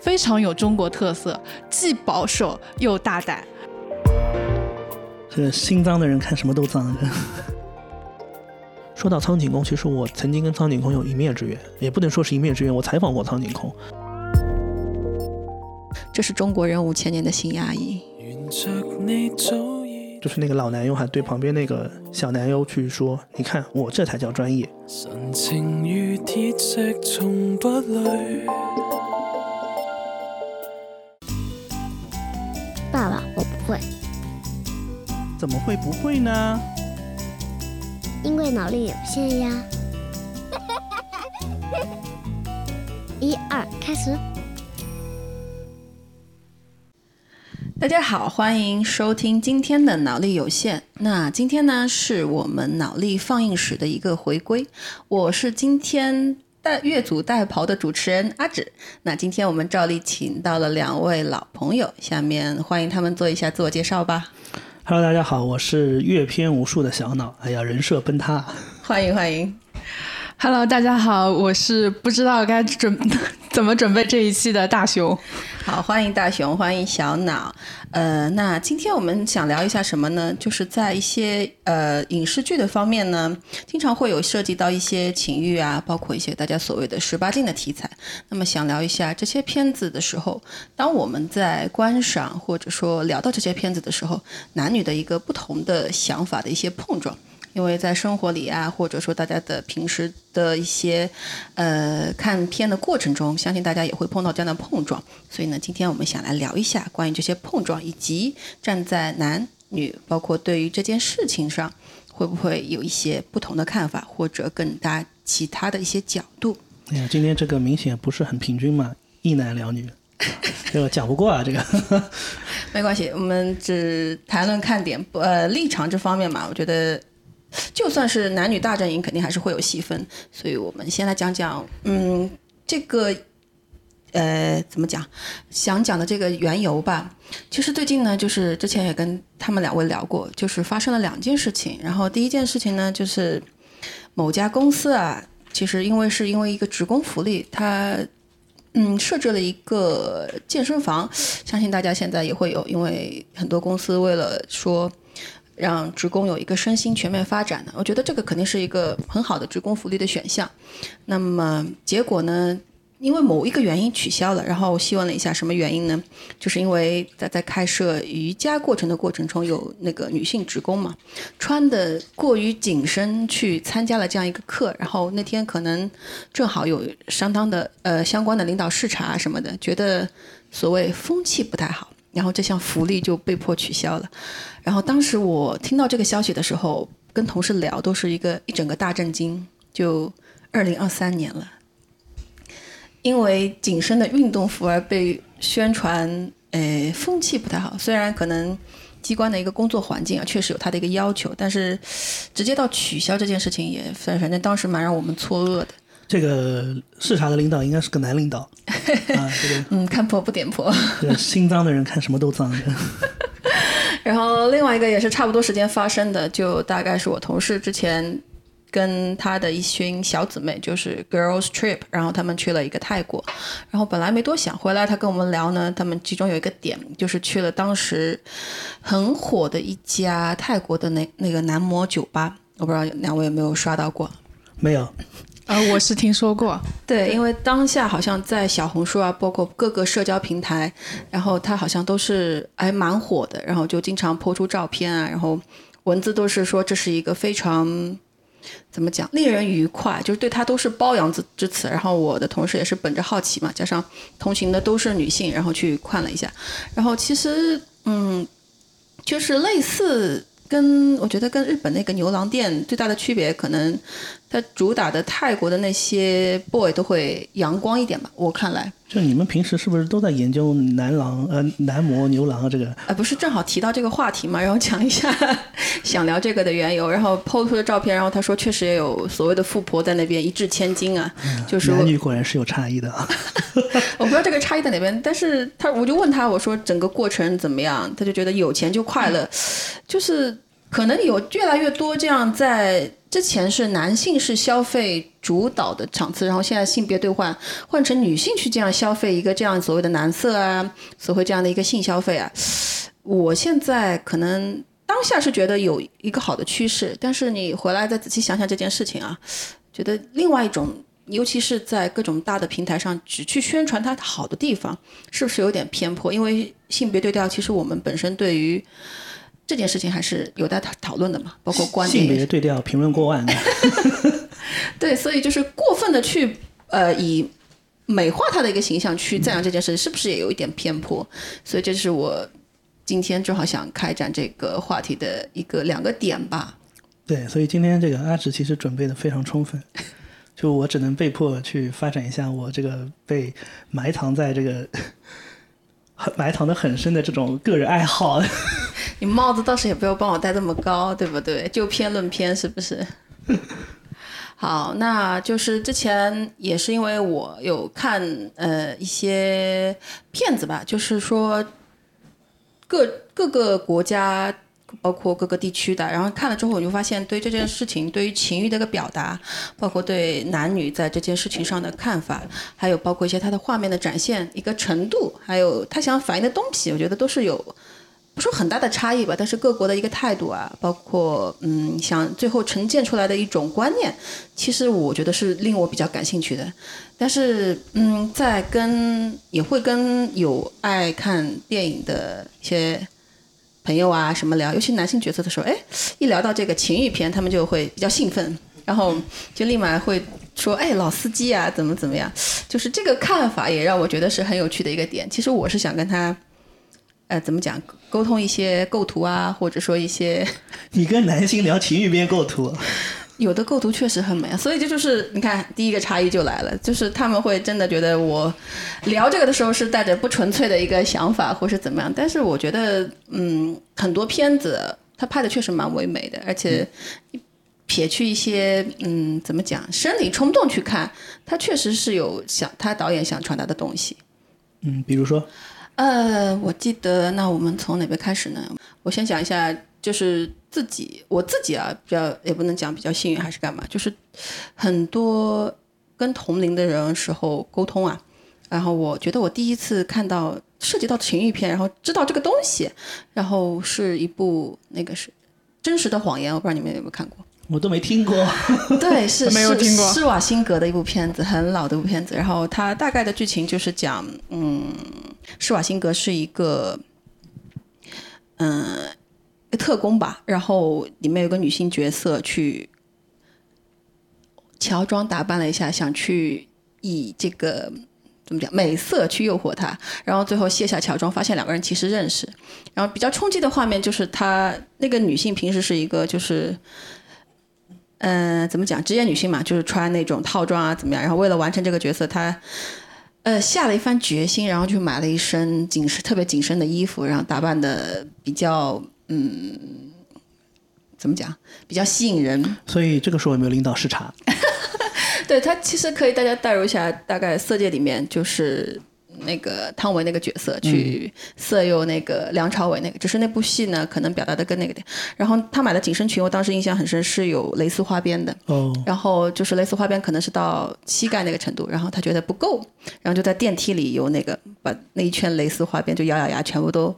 非常有中国特色，既保守又大胆。这个心脏的人看什么都脏。说到苍井空，其实我曾经跟苍井空有一面之缘，也不能说是一面之缘，我采访过苍井空。这是中国人五千年的新压抑。就是那个老男优还对旁边那个小男优去说：“你看，我这才叫专业。”爸会。怎么会不会呢？因为脑力有限呀。一二，开始。大家好，欢迎收听今天的脑力有限。那今天呢，是我们脑力放映室的一个回归。我是今天带越俎代庖的主持人阿芷。那今天我们照例请到了两位老朋友，下面欢迎他们做一下自我介绍吧。Hello，大家好，我是阅片无数的小脑。哎呀，人设崩塌。欢迎欢迎。Hello，大家好，我是不知道该准 怎么准备这一期的大熊。好，欢迎大熊，欢迎小脑。呃，那今天我们想聊一下什么呢？就是在一些呃影视剧的方面呢，经常会有涉及到一些情欲啊，包括一些大家所谓的十八禁的题材。那么想聊一下这些片子的时候，当我们在观赏或者说聊到这些片子的时候，男女的一个不同的想法的一些碰撞。因为在生活里啊，或者说大家的平时的一些呃看片的过程中，相信大家也会碰到这样的碰撞。所以呢，今天我们想来聊一下关于这些碰撞，以及站在男女，包括对于这件事情上，会不会有一些不同的看法，或者更大其他的一些角度。哎呀，今天这个明显不是很平均嘛，一男两女，这个讲不过啊，这个。没关系，我们只谈论看点，不呃，立场这方面嘛，我觉得。就算是男女大阵营，肯定还是会有细分。所以我们先来讲讲，嗯，这个，呃，怎么讲？想讲的这个缘由吧。其实最近呢，就是之前也跟他们两位聊过，就是发生了两件事情。然后第一件事情呢，就是某家公司啊，其实因为是因为一个职工福利，它嗯设置了一个健身房。相信大家现在也会有，因为很多公司为了说。让职工有一个身心全面发展的，我觉得这个肯定是一个很好的职工福利的选项。那么结果呢？因为某一个原因取消了，然后我细问了一下什么原因呢？就是因为在在开设瑜伽过程的过程中，有那个女性职工嘛，穿的过于紧身去参加了这样一个课，然后那天可能正好有相当的呃相关的领导视察什么的，觉得所谓风气不太好。然后这项福利就被迫取消了，然后当时我听到这个消息的时候，跟同事聊都是一个一整个大震惊。就二零二三年了，因为紧身的运动服而被宣传，呃，风气不太好。虽然可能机关的一个工作环境啊，确实有它的一个要求，但是直接到取消这件事情，也反反正当时蛮让我们错愕的。这个视察的领导应该是个男领导，啊，这个嗯，看破不点破，对心脏的人看什么都脏。然后另外一个也是差不多时间发生的，就大概是我同事之前跟他的一群小姊妹，就是 girls trip，然后他们去了一个泰国，然后本来没多想，回来他跟我们聊呢，他们其中有一个点就是去了当时很火的一家泰国的那那个男模酒吧，我不知道两位有没有刷到过？没有。啊，我是听说过，对，因为当下好像在小红书啊，包括各个社交平台，然后他好像都是还蛮火的，然后就经常抛出照片啊，然后文字都是说这是一个非常怎么讲，令人愉快，就是对他都是褒扬之之词。然后我的同事也是本着好奇嘛，加上同行的都是女性，然后去看了一下，然后其实嗯，就是类似。跟我觉得跟日本那个牛郎店最大的区别，可能它主打的泰国的那些 boy 都会阳光一点吧，我看来。就你们平时是不是都在研究男郎呃男模牛郎啊这个？呃不是正好提到这个话题嘛，然后讲一下想聊这个的缘由，然后 PO 出的照片，然后他说确实也有所谓的富婆在那边一掷千金啊，就是男女果然是有差异的啊。我不知道这个差异在哪边，但是他我就问他我说整个过程怎么样，他就觉得有钱就快乐，就是可能有越来越多这样在之前是男性是消费主导的场次，然后现在性别兑换换成女性去这样消费一个这样所谓的男色啊，所谓这样的一个性消费啊，我现在可能当下是觉得有一个好的趋势，但是你回来再仔细想想这件事情啊，觉得另外一种，尤其是在各种大的平台上只去宣传它好的地方，是不是有点偏颇？因为性别对调，其实我们本身对于这件事情还是有待讨讨论的嘛，包括观点性。别对调评论过万，对，所以就是过分的去呃以美化他的一个形象去赞扬这件事，是不是也有一点偏颇？所以这是我今天正好想开展这个话题的一个两个点吧。对，所以今天这个阿直其实准备的非常充分，就我只能被迫去发展一下我这个被埋藏在这个埋藏的很深的这种个人爱好。你帽子倒是也不要帮我戴这么高，对不对？就偏论偏，是不是？好，那就是之前也是因为我有看呃一些片子吧，就是说各各个国家。包括各个地区的，然后看了之后，我就发现对这件事情，对于情欲的一个表达，包括对男女在这件事情上的看法，还有包括一些它的画面的展现一个程度，还有他想反映的东西，我觉得都是有不说很大的差异吧，但是各国的一个态度啊，包括嗯，想最后呈现出来的一种观念，其实我觉得是令我比较感兴趣的。但是嗯，在跟也会跟有爱看电影的一些朋友啊什么聊，尤其男性角色的时候，哎，一聊到这个情欲片，他们就会比较兴奋，然后就立马会说，哎，老司机啊，怎么怎么样，就是这个看法也让我觉得是很有趣的一个点。其实我是想跟他。呃，怎么讲？沟通一些构图啊，或者说一些 你跟男性聊情欲片构图，有的构图确实很美啊，所以这就是你看第一个差异就来了，就是他们会真的觉得我聊这个的时候是带着不纯粹的一个想法，或是怎么样。但是我觉得，嗯，很多片子他拍的确实蛮唯美的，而且撇去一些嗯，怎么讲生理冲动去看，他确实是有想他导演想传达的东西。嗯，比如说，呃，我记得，那我们从哪边开始呢？我先讲一下，就是自己，我自己啊，比较也不能讲比较幸运还是干嘛，就是很多跟同龄的人时候沟通啊，然后我觉得我第一次看到涉及到情欲片，然后知道这个东西，然后是一部那个是真实的谎言，我不知道你们有没有看过。我都没听过。对，是 没有是听过施瓦辛格的一部片子，很老的一部片子。然后它大概的剧情就是讲，嗯，施瓦辛格是一个，嗯，特工吧。然后里面有个女性角色去乔装打扮了一下，想去以这个。怎么讲？美色去诱惑他，然后最后卸下乔装，发现两个人其实认识。然后比较冲击的画面就是他那个女性平时是一个就是嗯，怎么讲？职业女性嘛，就是穿那种套装啊，怎么样？然后为了完成这个角色，她呃下了一番决心，然后就买了一身紧身、特别紧身的衣服，然后打扮的比较嗯，怎么讲？比较吸引人。所以这个时候有没有领导视察？对他其实可以大家代入一下，大概《色戒》里面就是。那个汤唯那个角色去色诱那个梁朝伟那个，只是那部戏呢，可能表达的更那个点。然后他买的紧身裙，我当时印象很深，是有蕾丝花边的。哦，然后就是蕾丝花边可能是到膝盖那个程度，然后他觉得不够，然后就在电梯里有那个把那一圈蕾丝花边就咬咬牙全部都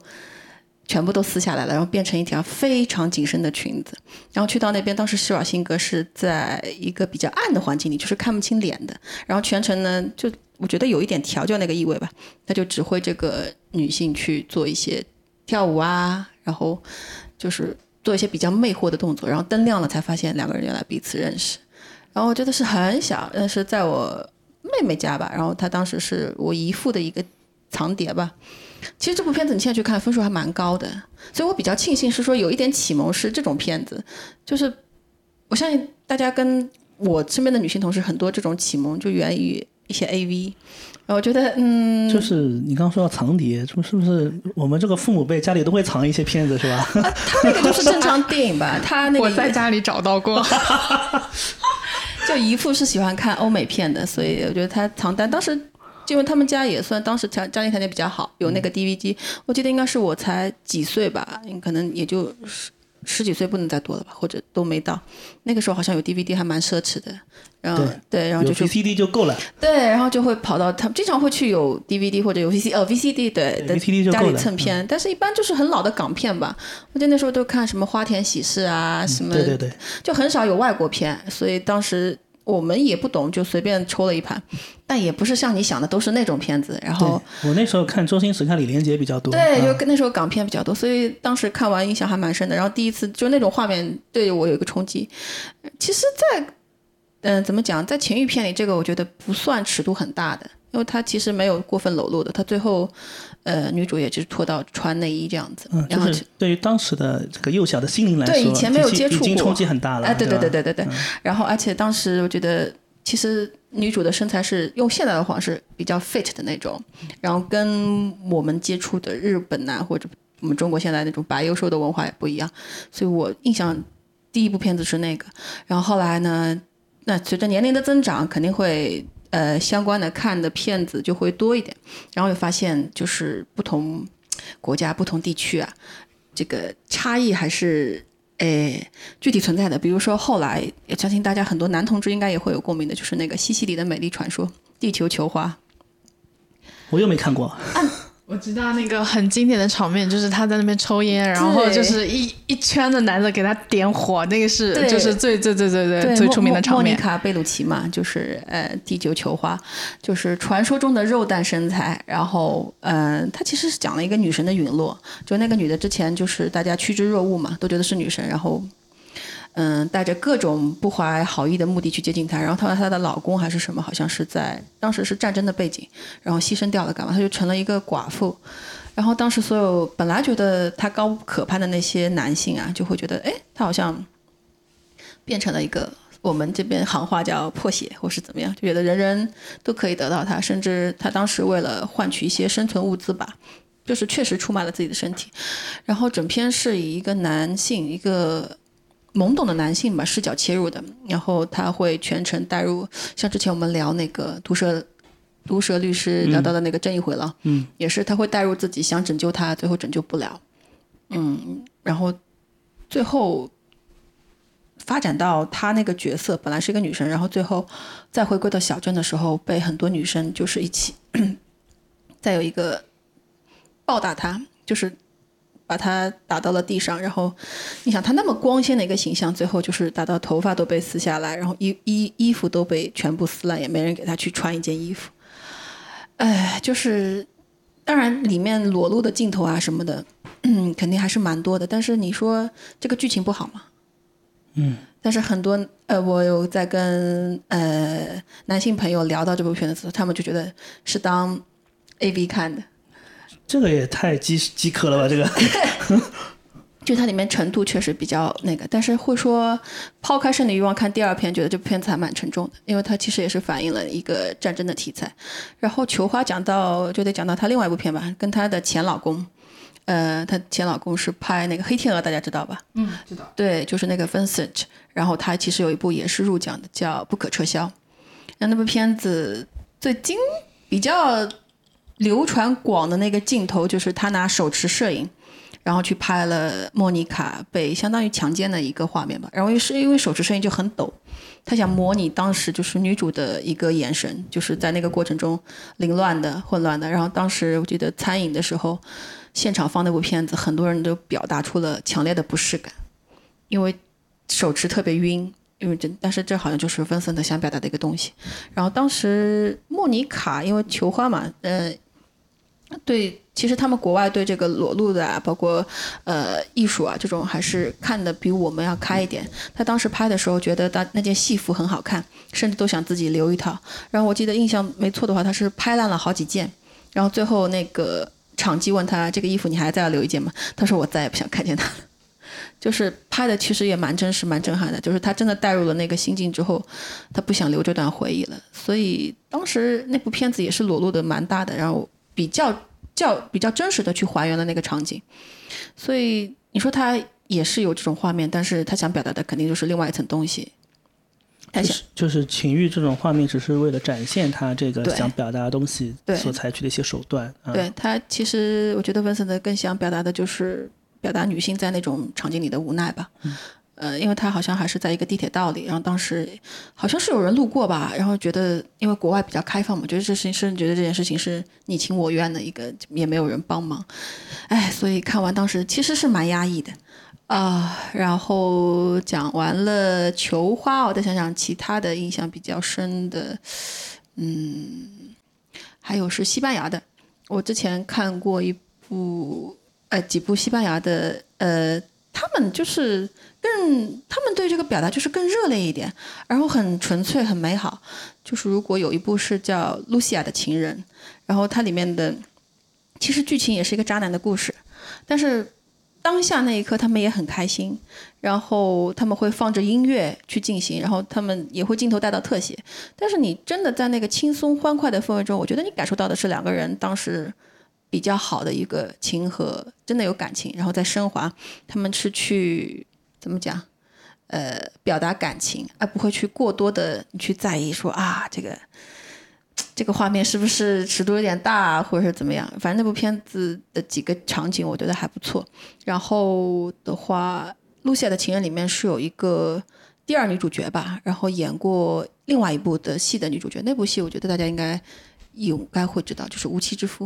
全部都撕下来了，然后变成一条非常紧身的裙子。然后去到那边，当时施瓦辛格是在一个比较暗的环境里，就是看不清脸的，然后全程呢就。我觉得有一点调教那个意味吧，他就指挥这个女性去做一些跳舞啊，然后就是做一些比较魅惑的动作，然后灯亮了才发现两个人原来彼此认识。然后我觉得是很小，但是在我妹妹家吧，然后她当时是我姨父的一个 藏碟吧。其实这部片子你现在去看分数还蛮高的，所以我比较庆幸是说有一点启蒙是这种片子，就是我相信大家跟我身边的女性同事很多这种启蒙就源于。一些 AV，我觉得嗯，就是你刚刚说到藏碟，这是不是我们这个父母辈家里都会藏一些片子是吧？啊，他那个就是正常电影吧，他那个我在家里找到过。就姨父是喜欢看欧美片的，所以我觉得他藏单当时，因为他们家也算当时家家庭条件比较好，有那个 DVD，我记得应该是我才几岁吧，可能也就十十几岁不能再多了吧，或者都没到。那个时候好像有 DVD 还蛮奢侈的，然后对，然后就去 VCD 就够了，对，然后就会跑到他们经常会去有 DVD 或者有 VC 呃 VCD 对的家里蹭片，但是一般就是很老的港片吧。我记得那时候都看什么花田喜事啊，什么对对对，就很少有外国片，所以当时我们也不懂，就随便抽了一盘，但也不是像你想的都是那种片子。然后我那时候看周星驰、看李连杰比较多，对，啊就跟那时候港片比较多，所以当时看完印象还蛮深的。然后第一次就那种画面对我有一个冲击。其实在，嗯、怎么讲，在情欲片里，这个我觉得不算尺度很大的，因为它其实没有过分裸露的，它最后，呃，女主也就是脱到穿内衣这样子，嗯，然后就是对于当时的这个幼小的心灵来说，对以前没有接触过已经冲击很大了。哎，对对对对对对对。然后，而且当时我觉得，其实女主的身材是用现在的话是比较 fit 的那种，然后跟我们接触的日本呐、或者我们中国现在那种白幼瘦的文化也不一样，所以我印象第一部片子是那个。然后后来呢，那随着年龄的增长，肯定会。呃，相关的看的片子就会多一点，然后又发现就是不同国家、不同地区啊，这个差异还是诶具体存在的。比如说后来，也相信大家很多男同志应该也会有共鸣的，就是那个西西里的美丽传说《地球球花我又没看过，我知道那个很经典的场面，就是他在那边抽烟，然后就是一一圈的男的给他点火，那个是就是最最最最》，最最出名的场面。莫妮卡贝鲁奇嘛，就是呃地球球花，就是传说中的肉蛋身材。然后，嗯、他其实是讲了一个女神的陨落，就那个女的之前就是大家趋之若鹜嘛，都觉得是女神，然后。嗯，带着各种不怀好意的目的去接近她，然后她和她的老公还是什么，好像是在当时是战争的背景，然后牺牲掉了，干嘛？她就成了一个寡妇。然后当时所有本来觉得她高不可攀的那些男性啊，就会觉得，哎，她好像变成了一个我们这边行话叫破血，或是怎么样，就觉得人人都可以得到她，甚至她当时为了换取一些生存物资吧，就是确实出卖了自己的身体。然后整篇是以一个男性，一个懵懂的男性吧视角切入的，然后他会全程带入，像之前我们聊那个毒蛇。毒蛇律师聊到的那个正义回廊，嗯，也是他会带入自己想拯救他，最后拯救不了，嗯，然后最后发展到他那个角色本来是一个女生，然后最后再回归到小镇的时候，被很多女生就是一起，再有一个暴打他，就是把他打到了地上，然后你想他那么光鲜的一个形象，最后就是打到头发都被撕下来，然后衣衣衣服都被全部撕烂，也没人给他去穿一件衣服，哎，就是当然里面裸露的镜头啊什么的，嗯，肯定还是蛮多的，但是你说这个剧情不好吗？嗯，但是很多呃，我有在跟呃男性朋友聊到这部片的时候，他们就觉得是当 A V 看的，这个也太饥饥渴了吧？这个 就它里面程度确实比较那个，但是会说抛开生理欲望看第二篇，觉得这部片子还蛮沉重的，因为它其实也是反映了一个战争的题材。然后球花讲到就得讲到她另外一部片吧，跟她的前老公，呃，她前老公是拍那个《黑天鹅》，大家知道吧？嗯，知道。对，就是那个 Vincent，然后他其实有一部也是入奖的，叫《不可撤销》。那那部片子最经比较流传广的那个镜头，就是他拿手持摄影，然后去拍了莫妮卡被相当于强奸的一个画面吧。然后是因为手持摄影就很抖，他想模拟当时就是女主的一个眼神，就是在那个过程中凌乱的、混乱的。然后当时我记得餐饮的时候，现场放那部片子，很多人都表达出了强烈的不适感。因为手持特别晕，因为这，但是这好像就是温森特想表达的一个东西。然后当时莫妮卡因为求花嘛，呃，对，其实他们国外对这个裸露的啊，包括呃艺术啊这种，还是看的比我们要开一点。他当时拍的时候觉得他那件戏服很好看，甚至都想自己留一套。然后我记得印象没错的话，他是拍烂了好几件，然后最后那个场记问他这个衣服你还再要留一件吗？他说我再也不想看见它了。就是拍的其实也蛮真实、蛮震撼的，就是他真的带入了那个心境之后，他不想留这段回忆了，所以当时那部片子也是裸露的蛮大的，然后比较较比较真实的去还原了那个场景，所以你说他也是有这种画面，但是他想表达的肯定就是另外一层东西。他想就是就是情欲这种画面，只是为了展现他这个想表达的东西所采取的一些手段。啊、对他，其实我觉得文森特更想表达的就是表达女性在那种场景里的无奈吧。呃，因为他好像还是在一个地铁道里，然后当时好像是有人路过吧，然后觉得因为国外比较开放嘛，觉得这事情是觉得这件事情是你情我愿的一个，也没有人帮忙，哎，所以看完当时其实是蛮压抑的啊。然后讲完了球花，我再想想其他的印象比较深的，嗯，还有是西班牙的，我之前看过一部呃几部西班牙的呃。他们就是更，他们对这个表达就是更热烈一点，然后很纯粹、很美好。就是如果有一部是叫《露西亚的情人》，然后它里面的其实剧情也是一个渣男的故事，但是当下那一刻他们也很开心，然后他们会放着音乐去进行，然后他们也会镜头带到特写。但是你真的在那个轻松欢快的氛围中，我觉得你感受到的是两个人当时。比较好的一个情和真的有感情，然后在升华。他们是去怎么讲？呃，表达感情，而不会去过多的去在意说啊，这个这个画面是不是尺度有点大，或者是怎么样？反正那部片子的几个场景我觉得还不错。然后的话，《露西亚的情人》里面是有一个第二女主角吧，然后演过另外一部的戏的女主角。那部戏我觉得大家应该应该会知道，就是《无妻之夫》。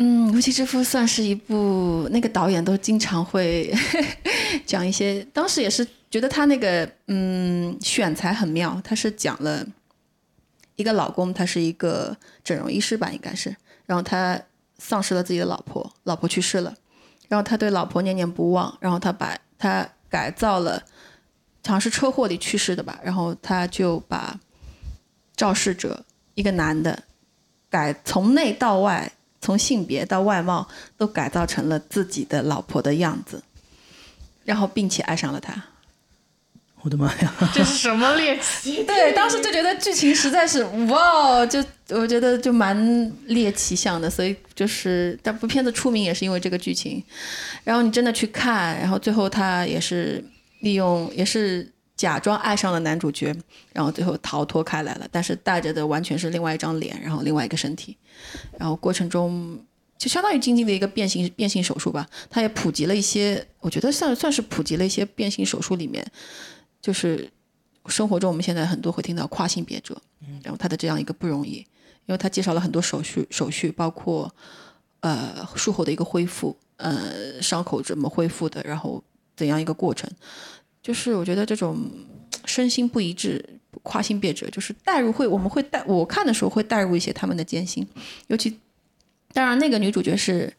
嗯，《无妻之夫》算是一部，那个导演都经常会 讲一些。当时也是觉得他那个嗯选材很妙，他是讲了一个老公，他是一个整容医师吧，应该是。然后他丧失了自己的老婆，老婆去世了，然后他对老婆念念不忘，然后他把他改造了，好像是车祸里去世的吧。然后他就把肇事者一个男的改从内到外。从性别到外貌都改造成了自己的老婆的样子，然后并且爱上了他。我的妈呀！这是什么猎奇？对，当时就觉得剧情实在是哇，就我觉得就蛮猎奇向的，所以就是这部片子出名也是因为这个剧情。然后你真的去看，然后最后他也是利用，也是。假装爱上了男主角，然后最后逃脱开来了，但是带着的完全是另外一张脸，然后另外一个身体，然后过程中就相当于经历了一个变性变性手术吧。他也普及了一些，我觉得算算是普及了一些变性手术里面，就是生活中我们现在很多会听到跨性别者，然后他的这样一个不容易，因为他介绍了很多手续手续，包括呃术后的一个恢复，呃伤口怎么恢复的，然后怎样一个过程。就是我觉得这种身心不一致、跨性别者，就是代入会，我们会带我看的时候会带入一些他们的艰辛，尤其当然那个女主角是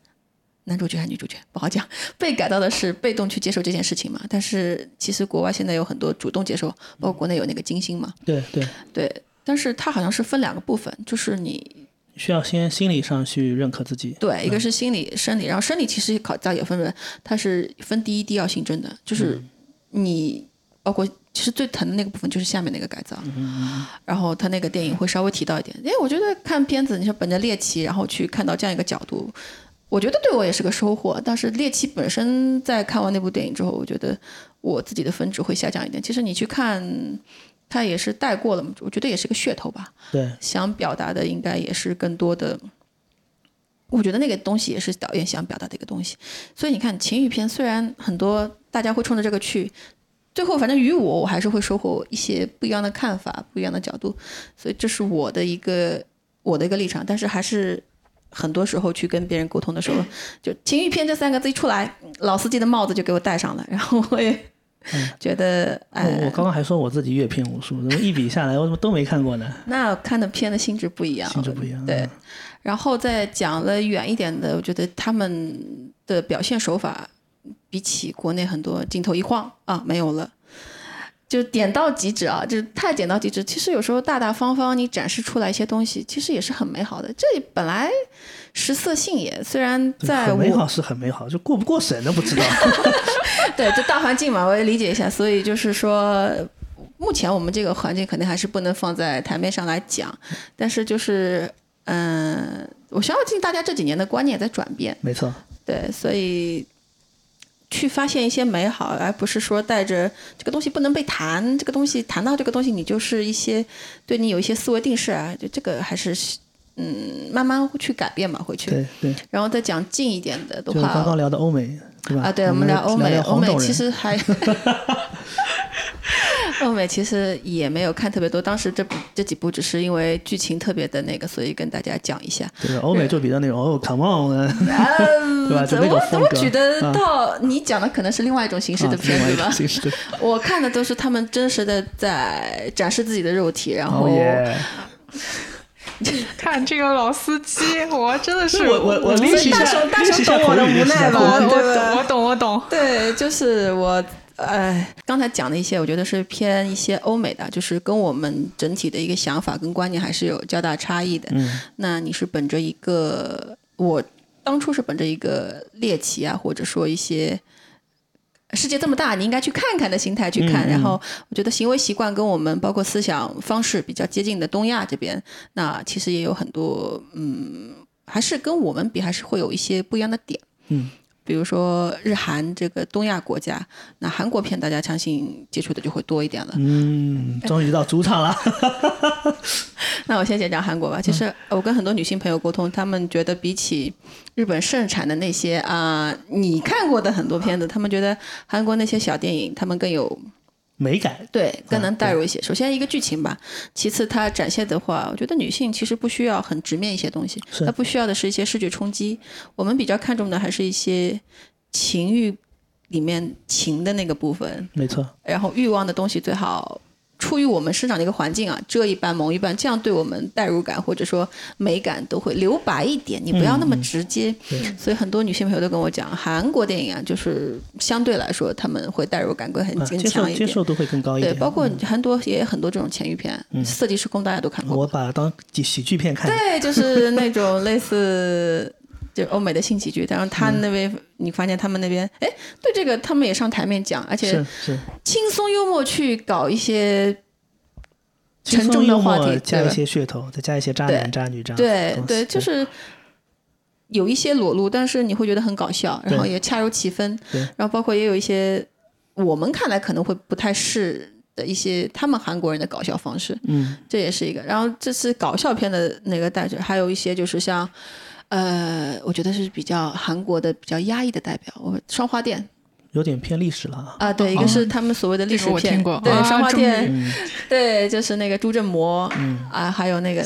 男主角还是女主角不好讲，被改造的是被动去接受这件事情嘛。但是其实国外现在有很多主动接受，包括国内有那个金星嘛。对对对，但是它好像是分两个部分，就是你需要先心理上去认可自己。对，一个是心理、生理，然后生理其实考造也分为，它是分第一、第二性征的，就是。你包括其实最疼的那个部分就是下面那个改造，然后他那个电影会稍微提到一点。因为我觉得看片子，你说本着猎奇，然后去看到这样一个角度，我觉得对我也是个收获。但是猎奇本身在看完那部电影之后，我觉得我自己的分值会下降一点。其实你去看，他也是带过了嘛，我觉得也是个噱头吧。对，想表达的应该也是更多的。我觉得那个东西也是导演想表达的一个东西。所以你看情欲片，虽然很多。大家会冲着这个去，最后反正于我，我还是会收获一些不一样的看法、不一样的角度，所以这是我的一个我的一个立场。但是还是很多时候去跟别人沟通的时候，就情欲片这三个字一出来，老司机的帽子就给我戴上了，然后我也觉得，哎我刚刚还说我自己阅片无数，怎么一笔下来我怎么都没看过呢？那看的片的性质不一样，性质不一样。对，然后再讲了远一点的，我觉得他们的表现手法。比起国内很多镜头一晃啊没有了，就点到即止啊，就是太点到即止。其实有时候大大方方你展示出来一些东西，其实也是很美好的。这本来食色性也，虽然在很美好是很美好，就过不过审都不知道。对，就大环境嘛，我也理解一下。所以就是说，目前我们这个环境肯定还是不能放在台面上来讲。但是就是嗯，我相信大家这几年的观念在转变。没错。对，所以。去发现一些美好，而不是说带着这个东西不能被谈，这个东西谈到这个东西，你就是一些对你有一些思维定式啊，就这个还是嗯慢慢去改变嘛，回去。对对，然后再讲近一点的的就刚刚，聊的欧美，对吧？啊，对，我们们聊欧美，欧美其实还。欧美其实也没有看特别多，当时这部这几部只是因为剧情特别的那个，所以跟大家讲一下。对欧美就比较那种哦，come on，对吧？就怎么那种风格。怎么举得啊到？你讲的可能是另外一种形式的片子吧？我看的都是他们真实的在展示自己的肉体，然后！看这个老司机，我真的是我我我无练习一下大手大练习一下手懂我的无奈吧我我对吧我懂我懂，对，就是我，呃，刚才讲的一些，我觉得是偏一些欧美的，就是跟我们整体的一个想法跟观念还是有较大差异的。嗯那你是本着一个，我当初是本着一个猎奇啊，或者说一些。世界这么大，你应该去看看的心态去看。然后，我觉得行为习惯跟我们包括思想方式比较接近的东亚这边，那其实也有很多，嗯，还是跟我们比，还是会有一些不一样的点。嗯，比如说日韩这个东亚国家，那韩国片大家相信接触的就会多一点了。嗯，终于到主场了。那我先讲讲韩国吧。其实我跟很多女性朋友沟通，她们觉得比起日本盛产的那些啊、你看过的很多片子，她们觉得韩国那些小电影，她们更有美感，对更能带入一些。首先一个剧情吧，其次它展现的话，我觉得女性其实不需要很直面一些东西，她不需要的是一些视觉冲击。我们比较看重的还是一些情欲里面情的那个部分，没错。然后欲望的东西最好出于我们生长的一个环境啊，遮一半蒙一半，这样对我们代入感或者说美感都会留白一点，你不要那么直接。对所以很多女性朋友都跟我讲，韩国电影啊，就是相对来说他们会代入感会很啊，更强一点。接受度会更高一对，包括很多也有很多这种前预片，色即是空》大家都看过。我把它当喜喜剧片看。对，就是那种类似。就欧美的新喜剧，然后他那边、你发现他们那边，哎，对这个他们也上台面讲，而且轻松幽默去搞一些沉重的话题，加一些噱头，再加一些渣男渣女这样。对对，就是有一些裸露，但是你会觉得很搞笑，然后也恰如其分，然后包括也有一些我们看来可能会不太适的一些他们韩国人的搞笑方式，嗯，这也是一个。然后这次搞笑片的那个带着，还有一些就是像。呃，我觉得是比较韩国的比较压抑的代表，我双花店有点偏历史了啊。啊，对，一个是他们所谓的历史我片，对，啊双花店，嗯对，就是那个朱振模，嗯啊，还有那个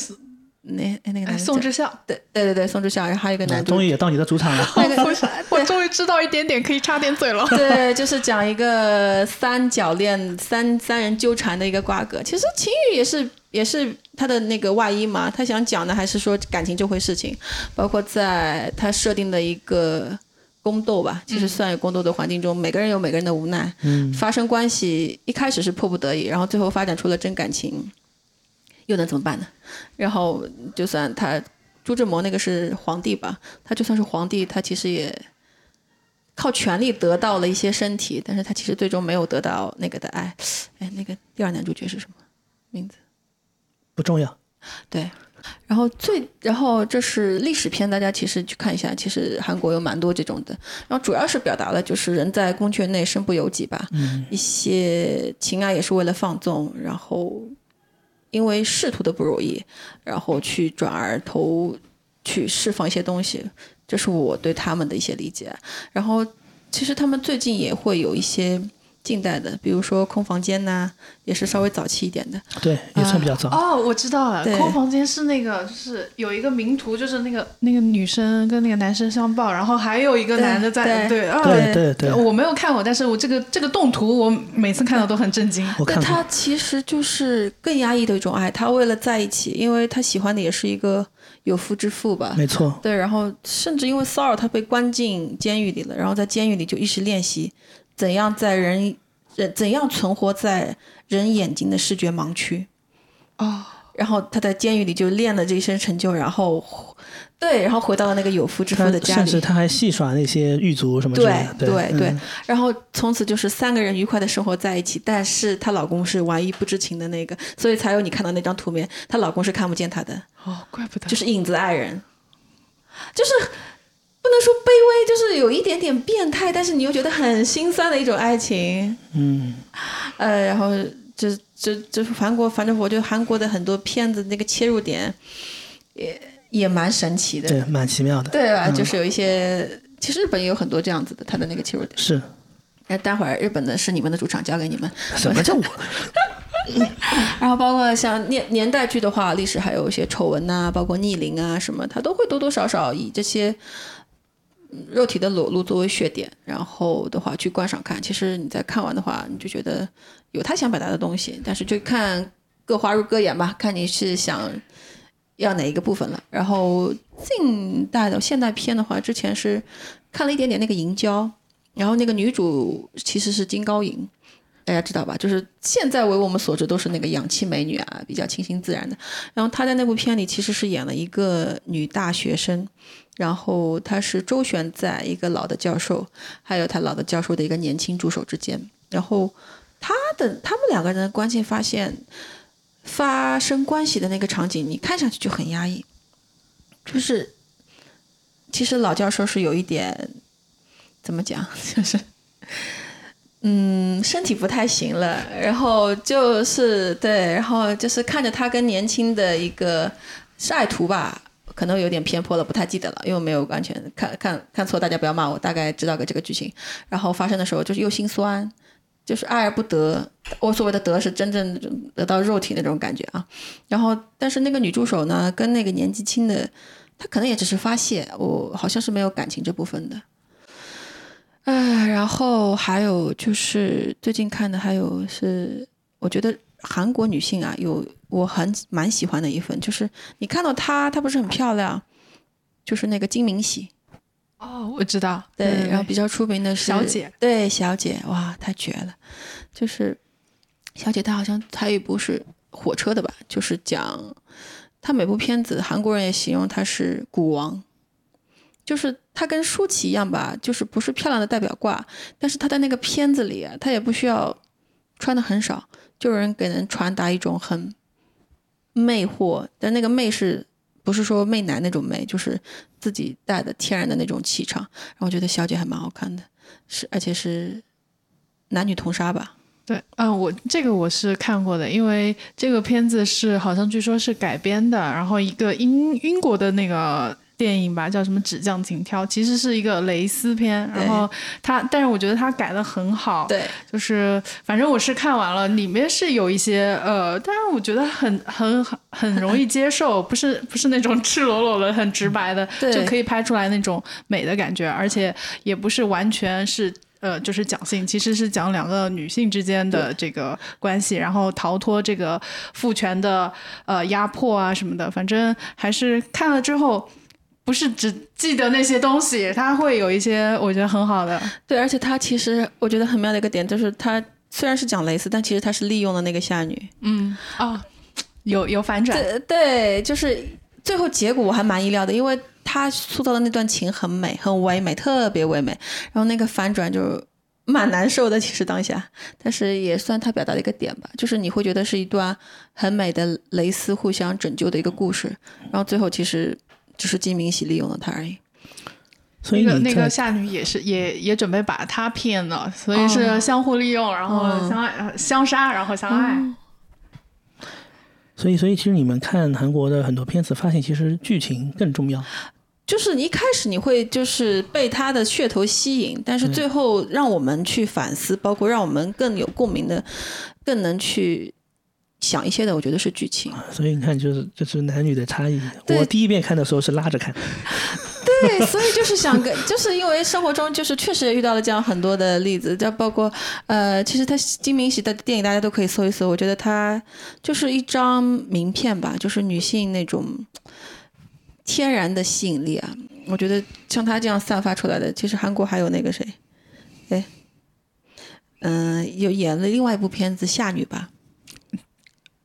那哎那个哎，宋智孝，对对对对宋智孝，然后还有一个男主终于也到你的主场了。那个 我终于知道一点点，可以插点嘴了。对，就是讲一个三角恋、三三人纠缠的一个瓜葛。其实情欲也是也是他的那个外衣嘛，他想讲的还是说感情这回事情，包括在他设定的一个宫斗吧，其实算有宫斗的环境中，每个人有每个人的无奈，嗯，发生关系一开始是迫不得已，然后最后发展出了真感情，又能怎么办呢？然后就算他朱志摩那个是皇帝吧，他就算是皇帝，他其实也靠权力得到了一些身体，但是他其实最终没有得到那个的爱。哎，那个第二男主角是什么名字？不重要。对，然后最，然后这是历史片，大家其实去看一下，其实韩国有蛮多这种的。然后主要是表达了就是人在宫阙内身不由己吧，嗯一些情爱也是为了放纵，然后因为仕途的不如意，然后去转而投去释放一些东西，这是我对他们的一些理解。然后其实他们最近也会有一些。近代的，比如说空房间呐、也是稍微早期一点的。对，也算比较早。哦，我知道了，空房间是那个，就是有一个名图，就是那个那个女生跟那个男生相抱，然后还有一个男的在对对啊对对对，我没有看过，但是我这个这个动图，我每次看到都很震惊。我看。他其实就是更压抑的一种爱，他为了在一起，因为他喜欢的也是一个有夫之妇吧。没错，对，然后甚至因为骚扰，他被关进监狱里了，然后在监狱里就一直练习怎样在人人怎样存活在人眼睛的视觉盲区。哦，然后他在监狱里就练了这一身成就，然后对，然后回到了那个有夫之妇的家里甚至。他还戏耍那些狱卒什么之类的。对对对嗯，然后从此就是三个人愉快的生活在一起，但是她老公是玩一不知情的那个，所以才有你看到那张图片，她老公是看不见她的，哦，怪不得就是影子爱人，就是不能说卑微，就是有一点点变态，但是你又觉得很心酸的一种爱情。嗯，呃，然后就就就是韩国，反正我觉得韩国的很多片子那个切入点，也也蛮神奇的，对，蛮奇妙的。对吧？嗯就是有一些，其实日本也有很多这样子的，它的那个切入点。是那待会儿日本的是你们的主场，交给你们。什么叫我？然后包括像年年代剧的话，历史还有一些丑闻呐、包括逆鳞啊什么，它都会多多少少以这些嗯肉体的裸露作为血点，然后的话去观赏看。其实你在看完的话，你就觉得有他想表达的东西，但是就看各花入各眼吧，看你是想要哪一个部分了。然后近代的现代片的话，之前是看了一点点那个《银娇》，然后那个女主其实是金高银。大家知道吧？就是现在为我们所知都是那个氧气美女啊，比较清新自然的。然后她在那部片里其实是演了一个女大学生，然后她是周旋在一个老的教授，还有他老的教授的一个年轻助手之间。然后他的他们两个人的关系发现发生关系的那个场景，你看上去就很压抑，就是其实老教授是有一点怎么讲，就是。嗯，身体不太行了，然后就是对，然后就是看着他跟年轻的一个是爱徒吧，可能有点偏颇了，不太记得了，因为没有完全看看看错，大家不要骂我，大概知道个这个剧情。然后发生的时候就是又心酸，就是爱而不得。我所谓的得是真正得到肉体那种感觉啊。然后，但是那个女助手呢，跟那个年纪轻的，她可能也只是发泄，我好像是没有感情这部分的。哎，然后还有就是最近看的，还有是我觉得韩国女性啊，有我很蛮喜欢的一份，就是你看到她，她不是很漂亮，就是那个金明喜，哦，我知道，对，然后比较出名的是小姐，对小姐，哇，太绝了，就是小姐她好像她有一部是火车的吧，就是讲她每部片子韩国人也形容她是古王。就是她跟舒淇一样吧，就是不是漂亮的代表挂，但是她在那个片子里，她也不需要穿的很少，就有人给人传达一种很魅惑，但那个魅是不是说媚男那种魅，就是自己带的天然的那种气场。然后我觉得小姐还蛮好看的，是而且是男女同杀吧。对，嗯、我这个我是看过的，因为这个片子是好像据说是改编的，然后一个英英国的那个电影吧，叫什么《纸匠情挑》，其实是一个蕾丝片，然后它，但是我觉得它改的很好，对，就是反正我是看完了，里面是有一些呃，但是我觉得很很很很容易 接受，不是不是那种赤裸裸的、很直白的，对就可以拍出来那种美的感觉，而且也不是完全是。呃，就是讲性，其实是讲两个女性之间的这个关系，然后逃脱这个父权的呃压迫啊什么的。反正还是看了之后，不是只记得那些东西，他会有一些我觉得很好的。对，而且他其实我觉得很妙的一个点就是，他虽然是讲蕾丝，但其实他是利用了那个夏女。嗯啊、有有反转，对对，就是最后结果我还蛮意料的，因为他塑造的那段情很美，很唯美，特别唯美。然后那个反转就蛮难受的，其实当下，但是也算他表达的一个点吧，就是你会觉得是一段很美的蕾丝互相拯救的一个故事。然后最后其实只是金明喜利用了他而已。所以那个那个夏女也是也也准备把他骗了，所以是相互利用，然后哦相相杀，然后相爱。所以所以其实你们看韩国的很多片子，发现其实剧情更重要。就是你一开始你会就是被他的噱头吸引，但是最后让我们去反思，包括让我们更有共鸣的，更能去想一些的，我觉得是剧情。所以你看，就是就是男女的差异。我第一遍看的时候是拉着看，对，所以就是想跟，就是因为生活中就是确实也遇到了这样很多的例子，就包括呃，其实他金明喜的电影大家都可以搜一搜，我觉得他就是一张名片吧，就是女性那种天然的吸引力啊。我觉得像他这样散发出来的，其实韩国还有那个谁，哎，嗯、有演了另外一部片子《夏女》吧，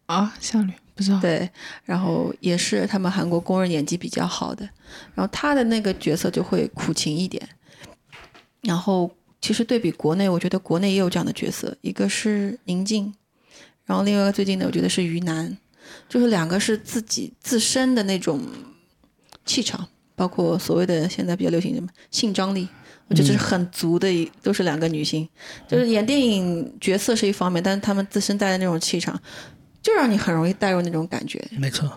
啊，夏女不知道，对，然后也是他们韩国公认演技比较好的，然后他的那个角色就会苦情一点。然后其实对比国内，我觉得国内也有这样的角色，一个是宁静，然后另外一个最近的我觉得是于南，就是两个是自己自身的那种气场，包括所谓的现在比较流行什么性张力。我觉得这是很足的一，都是两个女性，就是演电影角色是一方面，但是她们自身带的那种气场，就让你很容易带入那种感觉。没错。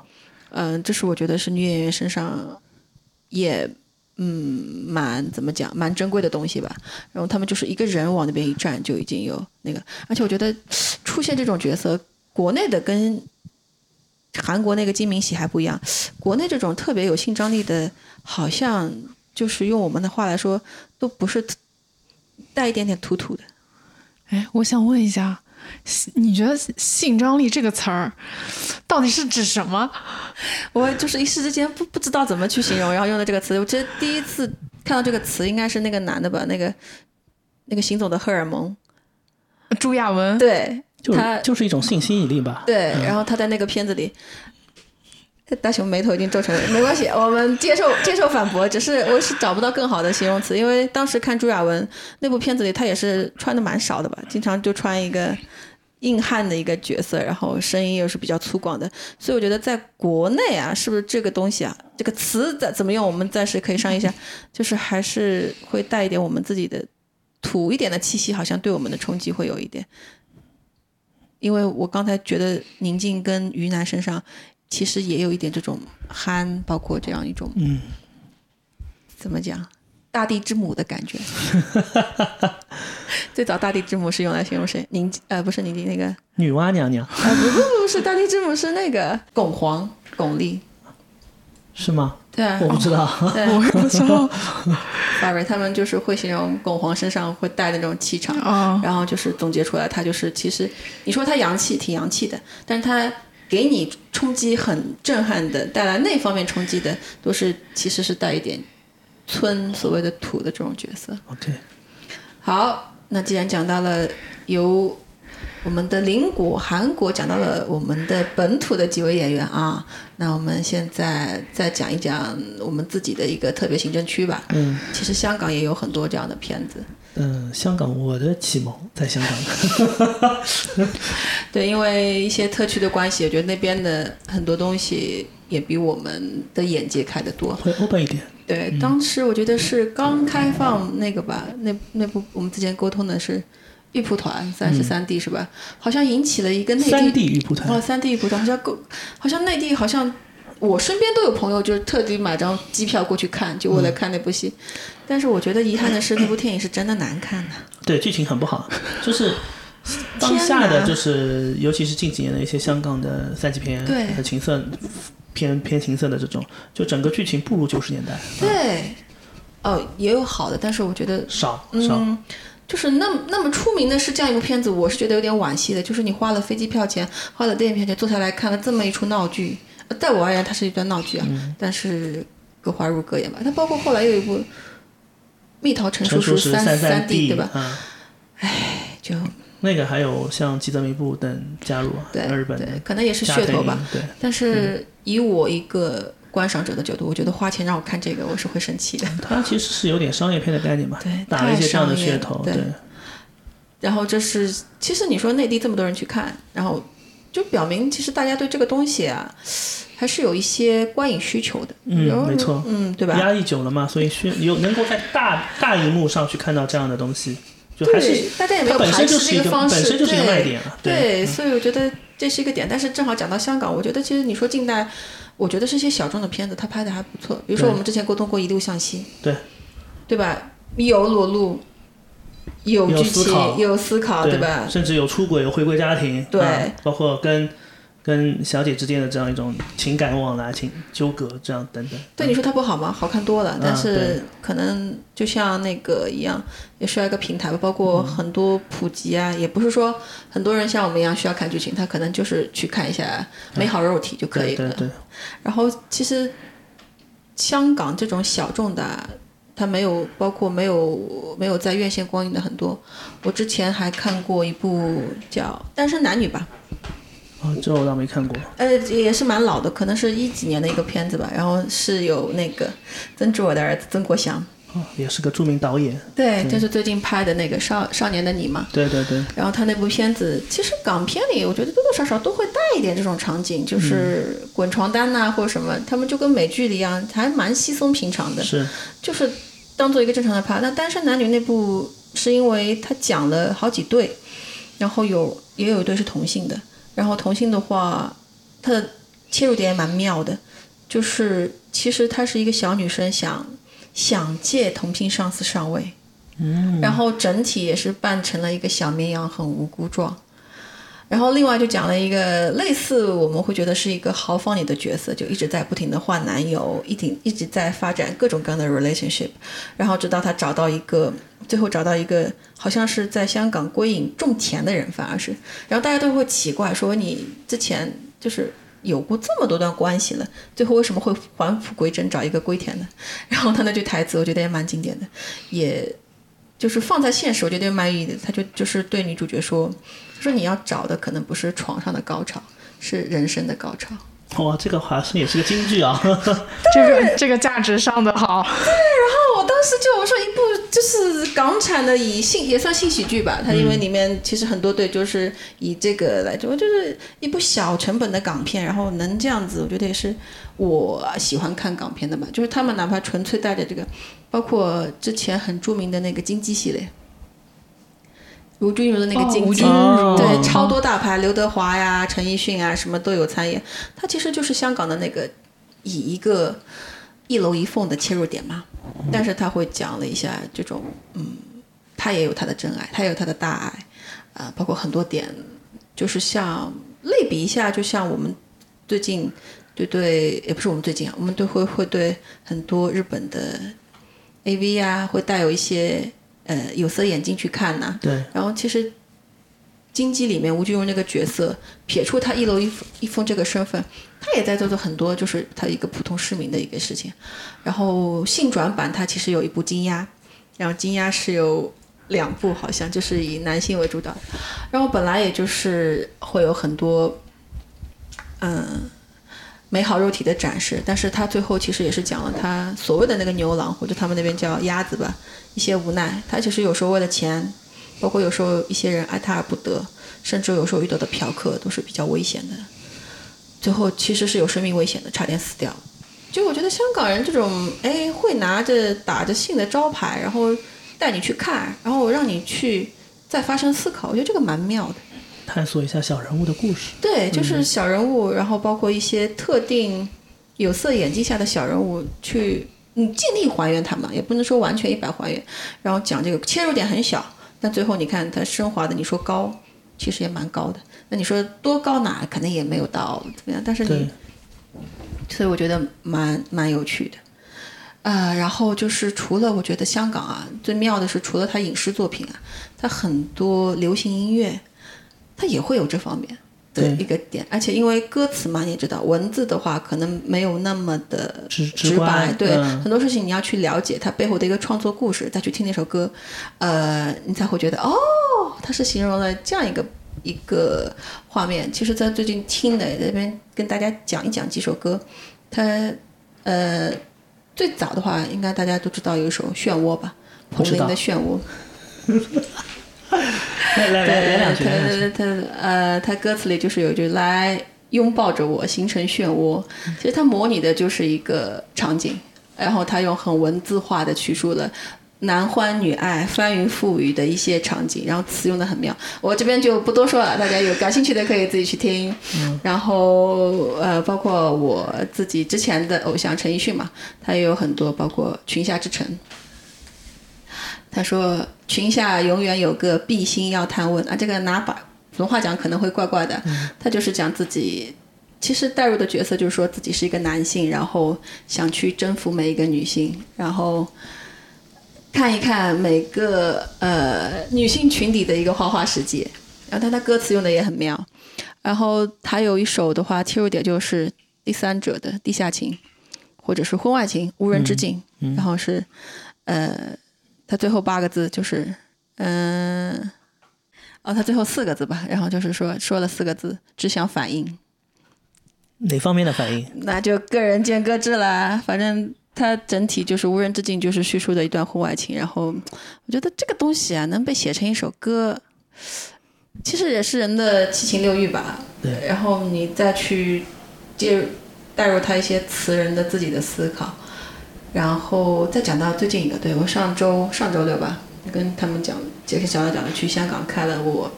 嗯、这是我觉得是女演员身上也嗯蛮怎么讲蛮珍贵的东西吧。然后他们就是一个人往那边一站就已经有那个，而且我觉得出现这种角色，国内的跟韩国那个金明喜还不一样，国内这种特别有性张力的，好像就是用我们的话来说，都不是特带一点点土土的。哎，我想问一下，你觉得“性张力”这个词儿到底是指什么？我就是一时之间不不知道怎么去形容，然后用的这个词。我觉得第一次看到这个词，应该是那个男的吧，那个那个行走的荷尔蒙，朱亚文，对就他是就是一种性吸引力吧。对，然后他在那个片子里。大雄眉头已经皱成，没关系，我们接受接受反驳，只是我是找不到更好的形容词，因为当时看朱亚文那部片子里，他也是穿的蛮少的吧，经常就穿一个硬汉的一个角色，然后声音又是比较粗犷的，所以我觉得在国内啊，是不是这个东西啊，这个词怎怎么用，我们暂时可以商议一下，就是还是会带一点我们自己的土一点的气息，好像对我们的冲击会有一点。因为我刚才觉得宁静跟于南身上其实也有一点这种憨，包括这样一种嗯，怎么讲，大地之母的感觉。最早大地之母是用来形容谁？宁呃不是宁静那个女娲娘娘啊不不不是大地之母是那个巩皇巩俐，是吗？对啊我，不知道。对我也不知道 Barry 他们就是会形容巩皇身上会带的那种气场，啊。然后就是总结出来，他就是其实你说他洋气，挺洋气的，但是他给你冲击很震撼的，带来那方面冲击的，都是其实是带一点村所谓的土的这种角色。OK，好，那既然讲到了由我们的邻国韩国讲到了我们的本土的几位演员啊，那我们现在再讲一讲我们自己的一个特别行政区吧。嗯其实香港也有很多这样的片子，嗯，香港我的启蒙在香港。对，因为一些特区的关系，我觉得那边的很多东西也比我们的眼界开得多。会 open 一点。对，当时我觉得是刚开放那个吧，那那部我们之前沟通的是玉蒲团三十三 D 是吧？好像引起了一个内地三 D 玉蒲团哦，团，三 D 玉蒲团好像够，好像内地好像我身边都有朋友就是特地买张机票过去看，就为了看那部戏。但是我觉得遗憾的是，那部电影是真的难看的。对剧情很不好，就是当下的就是，尤其是近几年的一些香港的三级片情色偏偏情色的这种，就整个剧情不如九十年代，对，哦，也有好的，但是我觉得少少。嗯，就是那么那么出名的是这样一部片子，我是觉得有点惋惜的。就是你花了飞机票钱，花了电影票钱，坐下来看了这么一出闹剧，呃在我而言，它是一段闹剧啊，嗯但是各花入各眼吧。它包括后来又有一部《蜜桃成熟时三三 D》，对吧？嗯，就那个还有像吉泽明步等加入啊，对日本可能也是噱头吧。对，但是以我一个观赏者的角度，我觉得花钱让我看这个，我是会生气的。它其实是有点商业片的概念嘛，对打了一些这样的噱头，对然后这是，其实你说内地这么多人去看，然后就表明其实大家对这个东西啊，还是有一些观影需求的。嗯没错嗯，对吧？压抑久了嘛，所以需有能够在大大荧幕上去看到这样的东西，就还是，大家也没有排斥身就是一个方式，本身就是一个对卖点啊，对，所以我觉得这是一个点。但是正好讲到香港，我觉得其实你说近代，我觉得是一些小众的片子，他拍的还不错。比如说我们之前沟通过《一路向西》，对，对吧？有裸露，有有剧情，思考有思考，对吧？甚至有出轨、有回归家庭，对啊包括跟跟小姐之间的这样一种情感往来、情纠葛，这样等等。对，你说它不好吗？好看多了，但是可能就像那个一样，也需要一个平台吧，包括很多普及啊，也不是说很多人像我们一样需要看剧情，他可能就是去看一下美好肉体就可以了。对对对，然后其实香港这种小众的啊，它没有包括没有没有在院线光影的很多。我之前还看过一部叫《单身男女》吧，哦，这我倒没看过。呃，也是蛮老的，可能是一几年的一个片子吧。然后是有那个曾志伟的儿子曾国祥，哦，也是个著名导演。对，就是最近拍的那个少少年的你嘛。对对对，然后他那部片子，其实港片里我觉得多多少少都会带一点这种场景，就是滚床单呐、或者什么，他们就跟美剧里一样，还蛮稀松平常的。是就是当做一个正常的拍。那《单身男女》那部是因为他讲了好几对，然后有也有一对是同性的，然后同性的话，他的切入点也蛮妙的，就是其实她是一个小女生想想借同性上司上位，嗯，然后整体也是扮成了一个小绵羊，很无辜状。然后另外就讲了一个类似我们会觉得是一个豪放里的角色，就一直在不停的换男友，一定一直在发展各种各样的 relationship，然后直到他找到一个，最后找到一个好像是在香港归隐种田的人，反而是，然后大家都会奇怪说你之前就是有过这么多段关系了，最后为什么会返璞归真找一个归田的？然后他那句台词我觉得也蛮经典的，也就是放在现实我觉得也蛮有意义的，他就就是对女主角说。说你要找的可能不是床上的高潮，是人生的高潮。哇，这个好像也是个京剧啊！这个这个价值上的好。当时就我说一部就是港产的以性也算性喜剧吧，它因为里面其实很多对就是以这个来做，就是一部小成本的港片，然后能这样子，我觉得也是我喜欢看港片的嘛。就是他们哪怕纯粹带着这个，包括之前很著名的那个金鸡系列。吴君如的那个金鸡，对，超多大牌，刘德华呀、陈奕迅啊，什么都有参演。他其实就是香港的那个以一个一楼一凤的切入点嘛，但是他会讲了一下这种，嗯，他也有他的真爱，他也有他的大爱，啊，包括很多点，就是像类比一下，就像我们最近对对，也不是我们最近啊，我们都会会对很多日本的 AV 啊，会带有一些。呃，有色眼镜去看呐。对。然后其实，金鸡里面吴君如那个角色，撇出他一楼一一封这个身份，他也在做做很多就是他一个普通市民的一个事情。然后性转版他其实有一部金鸭，然后金鸭是有两部，好像就是以男性为主导。然后本来也就是会有很多，嗯，美好肉体的展示，但是他最后其实也是讲了他所谓的那个牛郎，或者他们那边叫鸭子吧。一些无奈，他其实有时候为了钱，包括有时候一些人爱他而不得，甚至有时候遇到的嫖客都是比较危险的，最后其实是有生命危险的，差点死掉。就我觉得香港人这种，哎，会拿着打着性的招牌，然后带你去看，然后让你去再发生思考，我觉得这个蛮妙的。探索一下小人物的故事。对，就是小人物，然后包括一些特定有色眼镜下的小人物去。你尽力还原他们，也不能说完全一百还原。然后讲这个切入点很小，但最后你看它升华的，你说高，其实也蛮高的。那你说多高呢？肯定也没有到怎么样。但是你，所以我觉得蛮蛮有趣的。啊，然后就是除了我觉得香港啊，最妙的是除了它影视作品啊，它很多流行音乐，它也会有这方面。的一个点，而且因为歌词嘛，你也知道，文字的话可能没有那么的直直白，对，很多事情你要去了解它背后的一个创作故事，再去听那首歌，呃，你才会觉得哦，它是形容了这样一个一个画面。其实，在最近听的这边跟大家讲一讲几首歌，它呃最早的话，应该大家都知道有一首《漩涡》吧，彭羚的《漩涡》。来 来来，两句。他他呃，他歌词里就是有句“来拥抱着我，形成漩涡”。其实他模拟的就是一个场景，然后他用很文字化的叙述了男欢女爱、翻云覆雨的一些场景，然后词用的很妙。我这边就不多说了，大家有感兴趣的可以自己去听。然后呃，包括我自己之前的偶像陈奕迅嘛，他也有很多，包括《群侠之城》。他说：“群下永远有个碧心要探问啊，这个拿把普通话讲可能会怪怪的。他就是讲自己，其实带入的角色就是说自己是一个男性，然后想去征服每一个女性，然后看一看每个呃女性群体的一个花花世界。然后他的歌词用的也很妙。然后还有一首的话，切入点就是第三者的地下情，或者是婚外情，无人之境。然后是呃。”他最后八个字就是，嗯，哦，他最后四个字吧，然后就是说说了四个字，只想反应。哪方面的反应？那就个人见各志啦。反正他整体就是无人之境，就是叙述的一段婚外情。然后我觉得这个东西啊，能被写成一首歌，其实也是人的七情六欲吧。对。然后你再去介入带入他一些词人的自己的思考。然后再讲到最近一个，对我上周上周六吧，跟他们讲，杰克小小讲的去香港开了我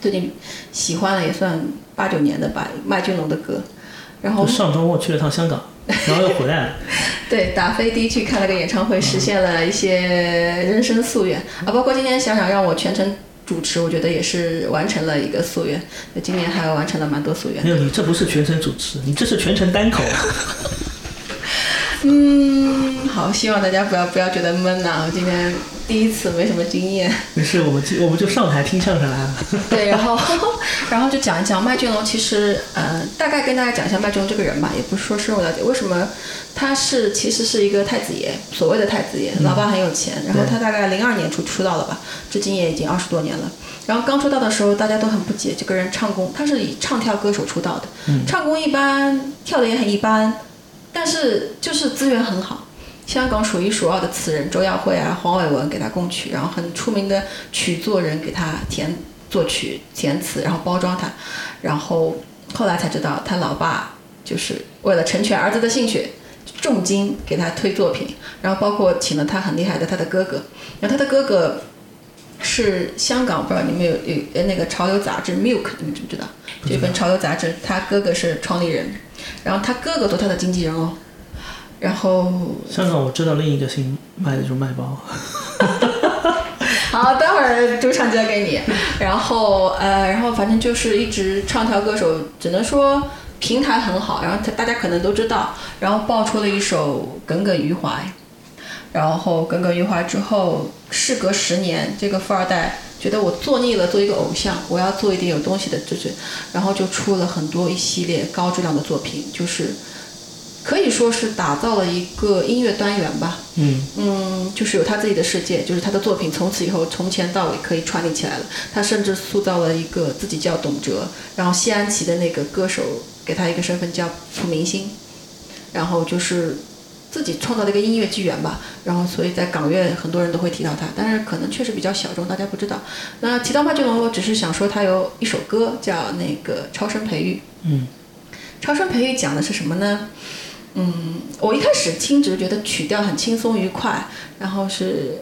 最近喜欢了也算八九年的吧，麦浚龙的歌，然后上周末去了趟香港，然后又回来了。对，打飞的去看了个演唱会，实现了一些人生夙愿啊，包括今天小小让我全程主持，我觉得也是完成了一个夙愿。就今年还完成了蛮多夙愿没。有，你这不是全程主持，你这是全程单口。嗯，好，希望大家不要不要觉得闷呐、我今天第一次没什么经验。没事，我们就我们就上台听相声来了。对，然后 然后就讲一讲麦浚龙，其实呃，大概跟大家讲一下麦浚龙这个人吧，也不是说深入了解，为什么他是其实是一个太子爷，所谓的太子爷，老爸很有钱，然后他大概零二年出出道了吧，至今也已经二十多年了。然后刚出道的时候，大家都很不解这个人唱功，他是以唱跳歌手出道的，唱功一般，跳的也很一般，但是就是资源很好。香港数一数二的词人周耀辉啊、黄伟文给他供曲，然后很出名的曲作人给他填作曲、填词，然后包装他，然后后来才知道他老爸就是为了成全儿子的兴趣，重金给他推作品，然后包括请了他很厉害的他的哥哥，然后他的哥哥是香港，不知道你们有有呃那个潮流杂志《Milk》，你们知不知道？这本潮流杂志，他哥哥是创立人，然后他哥哥做他的经纪人哦，然后香港我知道另一个姓卖的就是麦包，好，待会儿主场交给你。然后呃，然后反正就是一直唱跳歌手，只能说平台很好。然后他大家可能都知道，然后爆出了一首《耿耿于怀》，然后《耿耿于怀》之后，事隔十年，这个富二代觉得我做腻了做一个偶像，我要做一点有东西的，就是，然后就出了很多一系列高质量的作品，就是可以说是打造了一个音乐单元吧。嗯，嗯，就是有他自己的世界，就是他的作品从此以后从前到尾可以串联起来了。他甚至塑造了一个自己叫董哲，然后谢安琪的那个歌手给他一个身份叫楚明星，然后就是自己创造了一个音乐纪元吧。然后所以在港乐很多人都会提到他，但是可能确实比较小众，大家不知道。那提到麦浚龙，我只是想说他有一首歌叫那个《超声培育》。嗯，超声培育讲的是什么呢？嗯，我一开始听只是觉得曲调很轻松愉快，然后是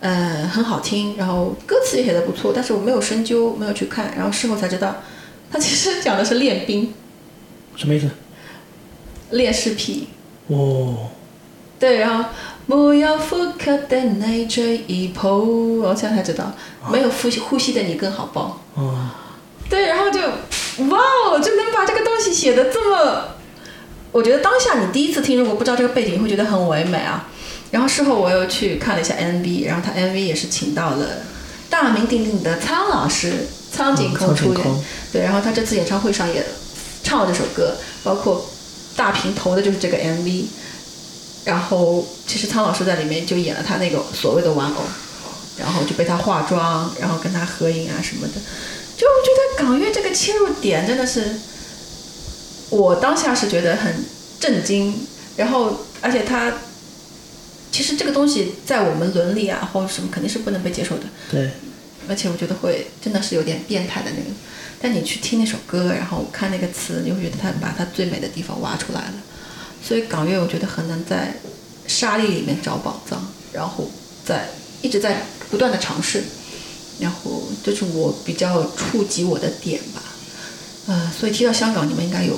呃很好听，然后歌词也写的不错，但是我没有深究，没有去看，然后事后才知道，他其实讲的是练兵、什么意思？练士皮。哦，对，然后不要复刻的那这一步，我现在才知道，没有呼吸呼吸的你更好抱。哦，对，然后就哇哦，就能把这个东西写的这么，我觉得当下你第一次听，如果不知道这个背景，会觉得很唯美啊。然后事后我又去看了一下 MV，然后他 MV 也是请到了大名鼎鼎的苍老师苍井空出演，对，然后他这次演唱会上也唱了这首歌，包括大屏投的就是这个 MV。然后其实苍老师在里面就演了他那个所谓的玩偶，然后就被他化妆，然后跟他合影啊什么的。就我觉得港乐这个切入点真的是，我当下是觉得很震惊，然后而且他其实这个东西在我们伦理啊或者什么肯定是不能被接受的，对，而且我觉得会真的是有点变态的那个。但你去听那首歌，然后看那个词，你会觉得他把他最美的地方挖出来了。所以港乐我觉得很难在沙砾里面找宝藏，然后在一直在不断的尝试，然后这是我比较触及我的点吧。呃，所以提到香港，你们应该有，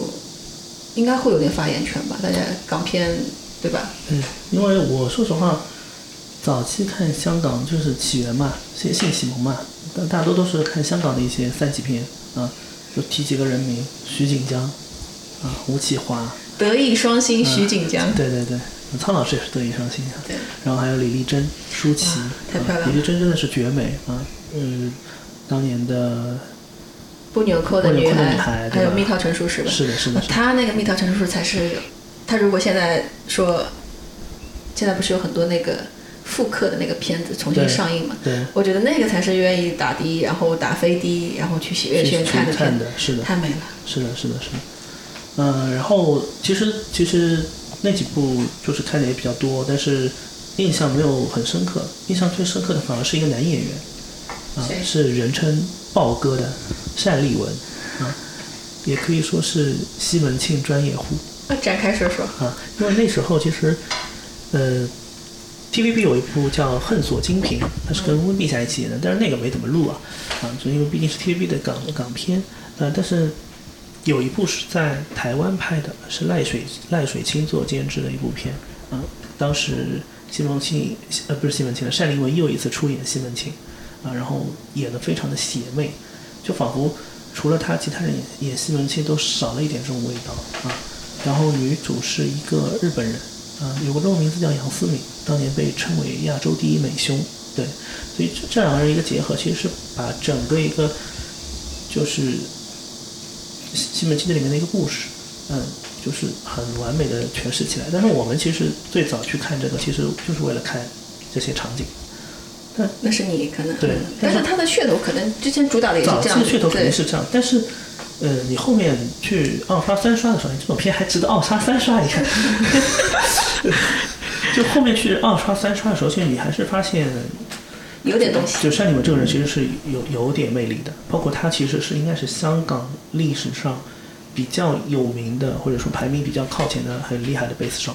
应该会有点发言权吧？大家港片对吧？嗯，因为我说实话，早期看香港就是起源嘛，性性启蒙嘛，但大多都是看香港的一些三级片啊，就提几个人名：徐锦江啊，吴启华，德艺双馨，徐锦江。对对对，苍老师也是德艺双馨啊。对。然后还有李丽珍、舒淇，太漂亮了啊李丽珍真的是绝美啊，嗯，当年的不纽扣的女孩，还有蜜桃成熟时吧？是的是的她那个蜜桃成熟时才是，她如果现在说，现在不是有很多那个复刻的那个片子重新上映嘛？对我觉得那个才是愿意打的，然后打飞的，然后去喜悦去学院看的去看片的是的太美了。是的，是的，是的。嗯，然后其实其实那几部就是看的也比较多，但是印象没有很深刻。印象最深刻的反而是一个男演员，啊谁，是人称“豹哥”的单立文，啊，也可以说是西门庆专业户那展开说说。啊。因为那时候其实，呃，TVB 有一部叫《恨锁金瓶》，它是跟温碧霞一起演的，但是那个没怎么录啊，啊，就因为毕竟是 TVB 的港港片，呃，但是有一部是在台湾拍的，是赖水赖水清做监制的一部片，嗯、当时西门庆呃不是西门庆了，单立文又一次出演西门庆，啊、然后演的非常的邪魅，就仿佛除了他，其他人演演西门庆都少了一点这种味道。啊。然后女主是一个日本人，啊、有个中文名字叫杨思敏，当年被称为亚洲第一美胸，对，所以这这两个人一个结合，其实是把整个一个就是西西门庆这里面的一个故事，嗯，就是很完美的诠释起来。但是我们其实最早去看这个，其实就是为了看这些场景。那是你可能对嗯但是它的噱头可能之前主打的也是早这样，期的噱头肯定是这样，但是，呃，你后面去二刷三刷的时候，你这种片还值得二刷三刷？你看，就后面去二刷三刷的时候，其实你还是发现，有点东西。就单立文这个人其实是有有点魅力的，包括他其实是应该是香港历史上比较有名的，或者说排名比较靠前的很厉害的贝斯手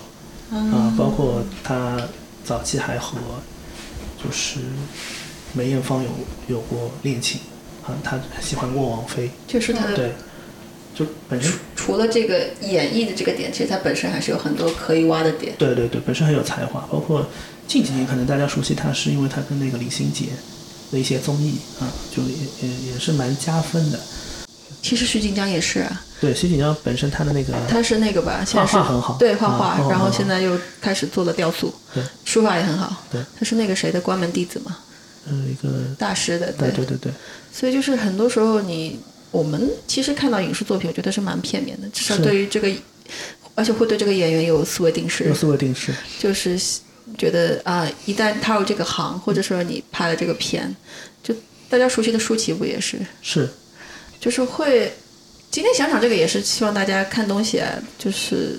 啊、包括他早期还和就是梅艳芳有有过恋情啊，他喜欢过王菲，就是他的对，就本身除了这个演绎的这个点，其实他本身还是有很多可以挖的点。对对对，本身很有才华，包括近几年可能大家熟悉他，是因为他跟那个李心洁的一些综艺啊，就也也也是蛮加分的。其实徐锦江也是啊，对，徐锦江本身他的那个他是那个吧，现在是画画很好。对画画，啊画画然后现在又开始做了雕塑，对。书法也很好。对，他是那个谁的关门弟子嘛，呃一个大师的。对对。对对，所以就是很多时候你我们其实看到影视作品，我觉得是蛮片面的，至少对于这个，而且会对这个演员有思维定式有，思维定式，就是觉得啊、一旦踏入这个行，或者说你拍了这个片，就大家熟悉的舒淇不也是，是就是会。今天想想这个也是希望大家看东西啊，就是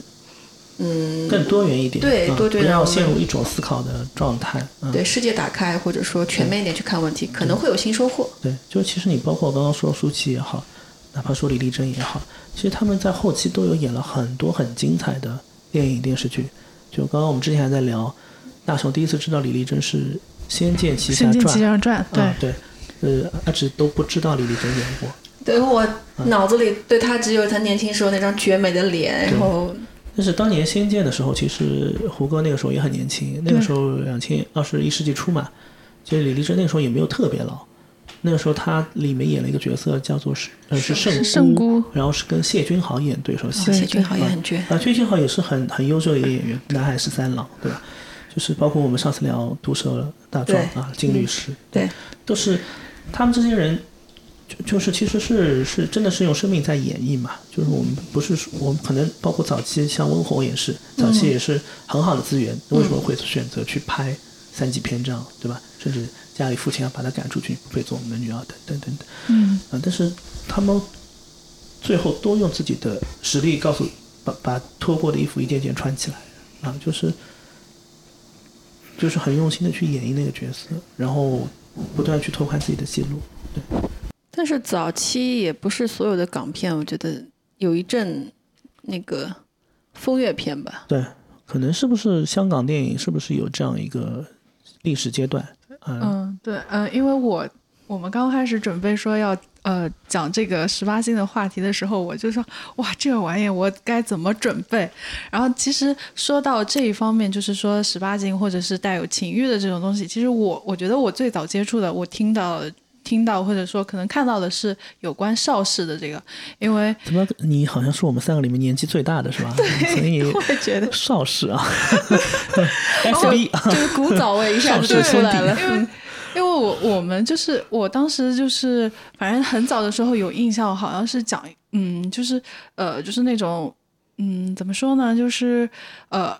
嗯，更多元一点，啊对多元不要我陷入一种思考的状态，嗯，对世界打开，或者说全面一点去看问题，可能会有新收获。对，就其实你包括刚刚说舒淇也好，哪怕说李丽珍也好，其实他们在后期都有演了很多很精彩的电影电视剧。就刚刚我们之前还在聊，大雄第一次知道李丽珍是《仙剑奇《侠传仙剑传奇》侠传》对，啊，对，呃，阿直都不知道李丽珍演过。对我脑子里对他只有他年轻时候那张绝美的脸，然后但是当年《仙剑》的时候，其实胡歌那个时候也很年轻，那个时候两千二十一世纪初嘛，其实李丽珍那个时候也没有特别老。那个时候她里面演了一个角色叫做是呃是圣圣姑然后是跟谢君豪演对手戏。谢君豪也很绝。啊，谢君豪也是很很优秀的一个演员，南海十三郎，对吧？就是包括我们上次聊《毒舌大壮》啊，金律师，对，都是他们这些人，就就是其实是是真的是用生命在演绎嘛。就是我们不是说我们可能包括早期像温虹也是，早期也是很好的资源，为什么会选择去拍三级片这样，对吧？甚至家里父亲要把他赶出去，不配做我们的女儿，等等等等。嗯，啊，但是他们最后都用自己的实力告诉把把脱过的衣服一件件穿起来，啊，就是就是很用心的去演绎那个角色，然后不断去拓宽自己的记录。对但是早期也不是所有的港片，我觉得有一阵那个风月片吧，对，可能是不是香港电影是不是有这样一个历史阶段？嗯，嗯，对，嗯，因为我我们刚开始准备说要呃讲这个十八禁的话题的时候，我就说哇，这个玩意我该怎么准备？然后其实说到这一方面，就是说十八禁或者是带有情欲的这种东西，其实我我觉得我最早接触的，我听到听到或者说可能看到的是有关邵氏的这个，因为怎么你好像是我们三个里面年纪最大的是吧？对，所以我也觉得邵氏啊哦，FB 啊，这个 古早味一下子就出来了。因为我我们就是我当时就是反正很早的时候有印象，好像是讲嗯，就是呃，就是那种嗯，怎么说呢，就是呃。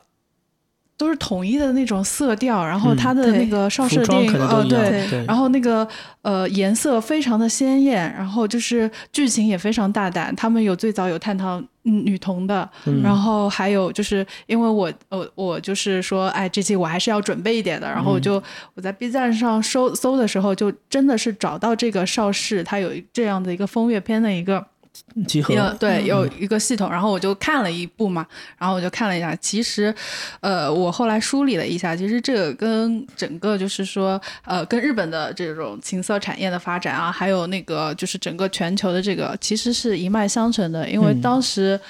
都是统一的那种色调，然后嗯它的那个邵氏电影，对，对，然后那个呃颜色非常的鲜艳，然后就是剧情也非常大胆。他们有最早有探讨嗯女童的，嗯。然后还有就是因为我呃我就是说哎这期我还是要准备一点的，然后我就、我在 B 站上搜搜的时候，就真的是找到这个邵氏，它有这样的一个风月片的一个集合。有对有一个系统，然后我就看了一部嘛，然后我就看了一下，其实，呃，我后来梳理了一下，其实这个跟整个就是说，呃，跟日本的这种情色产业的发展啊，还有那个就是整个全球的这个，其实是一脉相承的，因为当时。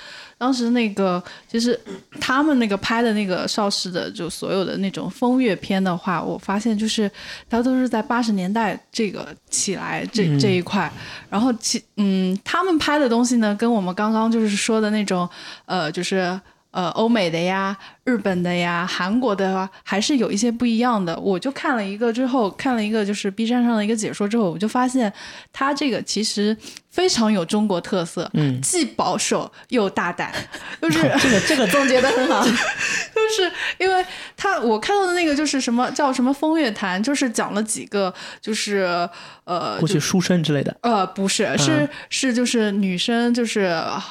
当时那个就是他们那个拍的那个邵氏的，就所有的那种风月片的话，我发现就是它都是在八十年代这个起来这这一块，然后其嗯他们拍的东西呢，跟我们刚刚就是说的那种呃就是呃欧美的呀、日本的呀、韩国的呀，还是有一些不一样的。我就看了一个之后，看了一个就是 B 站上的一个解说之后，我就发现它这个其实。非常有中国特色，嗯，既保守又大胆，就是这个这个总结的很好，就是因为他我看到的那个就是什么叫什么风月谈，就是讲了几个就是呃过去书生之类的，呃不是是是就是女生就是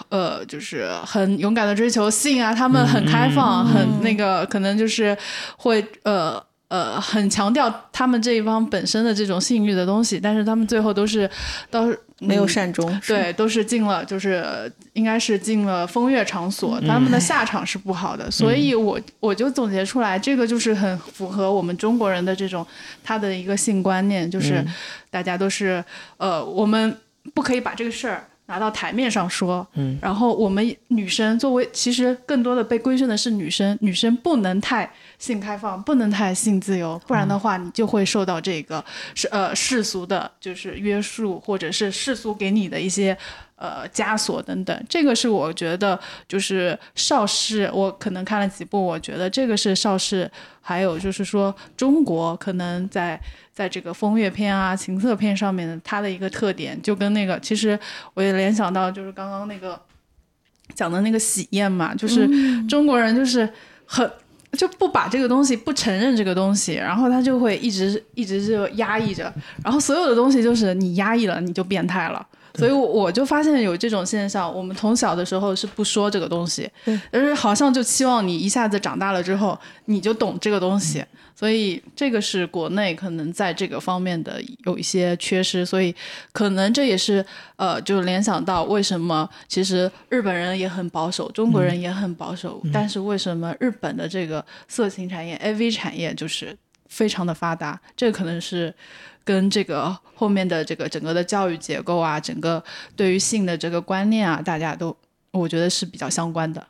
呃就是很勇敢的追求性啊，他们很开放，很那个可能就是会呃。呃，很强调他们这一方本身的这种性欲的东西，但是他们最后都是，都是没有善终，对，都是进了，就是应该是进了风月场所，他们的下场是不好的，所以我我就总结出来，这个就是很符合我们中国人的这种他的一个性观念，就是大家都是呃，我们不可以把这个事儿。拿到台面上说，嗯，然后我们女生作为，其实更多的被规训的是女生，女生不能太性开放，不能太性自由，不然的话，你就会受到这个是呃世俗的，就是约束，或者是世俗给你的一些呃枷锁等等。这个是我觉得就是邵氏，我可能看了几部，我觉得这个是邵氏，还有就是说中国可能在。在这个风月片啊、情色片上面的，它的一个特点就跟那个，其实我也联想到，就是刚刚那个 讲的那个喜宴嘛，就是中国人就是很就不把这个东西不承认这个东西，然后他就会一直一直就压抑着，然后所有的东西就是你压抑了，你就变态了。所以我就发现有这种现象，我们从小的时候是不说这个东西，但是好像就期望你一下子长大了之后你就懂这个东西。所以这个是国内可能在这个方面的有一些缺失，所以可能这也是呃，就联想到为什么其实日本人也很保守，中国人也很保守，但是为什么日本的这个色情产业、AV 产业就是非常的发达？这可能是跟这个后面的这个整个的教育结构啊，整个对于性的这个观念啊，大家都我觉得是比较相关的。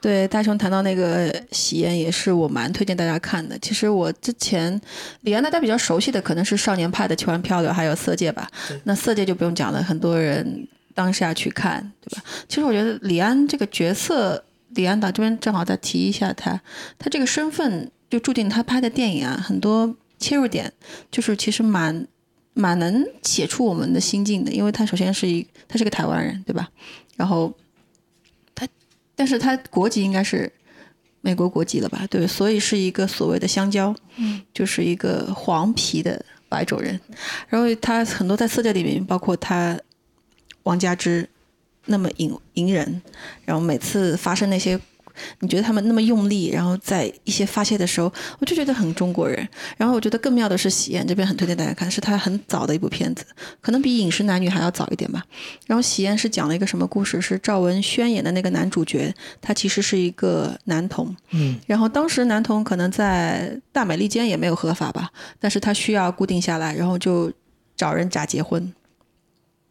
对大雄谈到那个喜宴，也是我蛮推荐大家看的。其实我之前李安大家比较熟悉的可能是少年派的《奇幻漂流》，还有《色戒》吧。那《色戒》就不用讲了，很多人当下去看，对吧？其实我觉得李安这个角色，李安导这边正好再提一下他，他这个身份就注定他拍的电影啊，很多切入点就是其实蛮蛮能写出我们的心境的，因为他首先是一他是个台湾人，对吧？然后他。但是他国籍应该是美国国籍了吧？对，所以是一个所谓的香蕉，嗯，就是一个黄皮的白种人。然后他很多在色戒里面，包括他王佳芝那么隐隐忍，然后每次发生那些。你觉得他们那么用力，然后在一些发泄的时候，我就觉得很中国人。然后我觉得更妙的是《喜宴》这边很推荐大家看，是他很早的一部片子，可能比《饮食男女》还要早一点吧。然后《喜宴》是讲了一个什么故事？是赵文轩演的那个男主角，他其实是一个男童。嗯。然后当时男童可能在大美利坚也没有合法吧，但是他需要固定下来，然后就找人假结婚。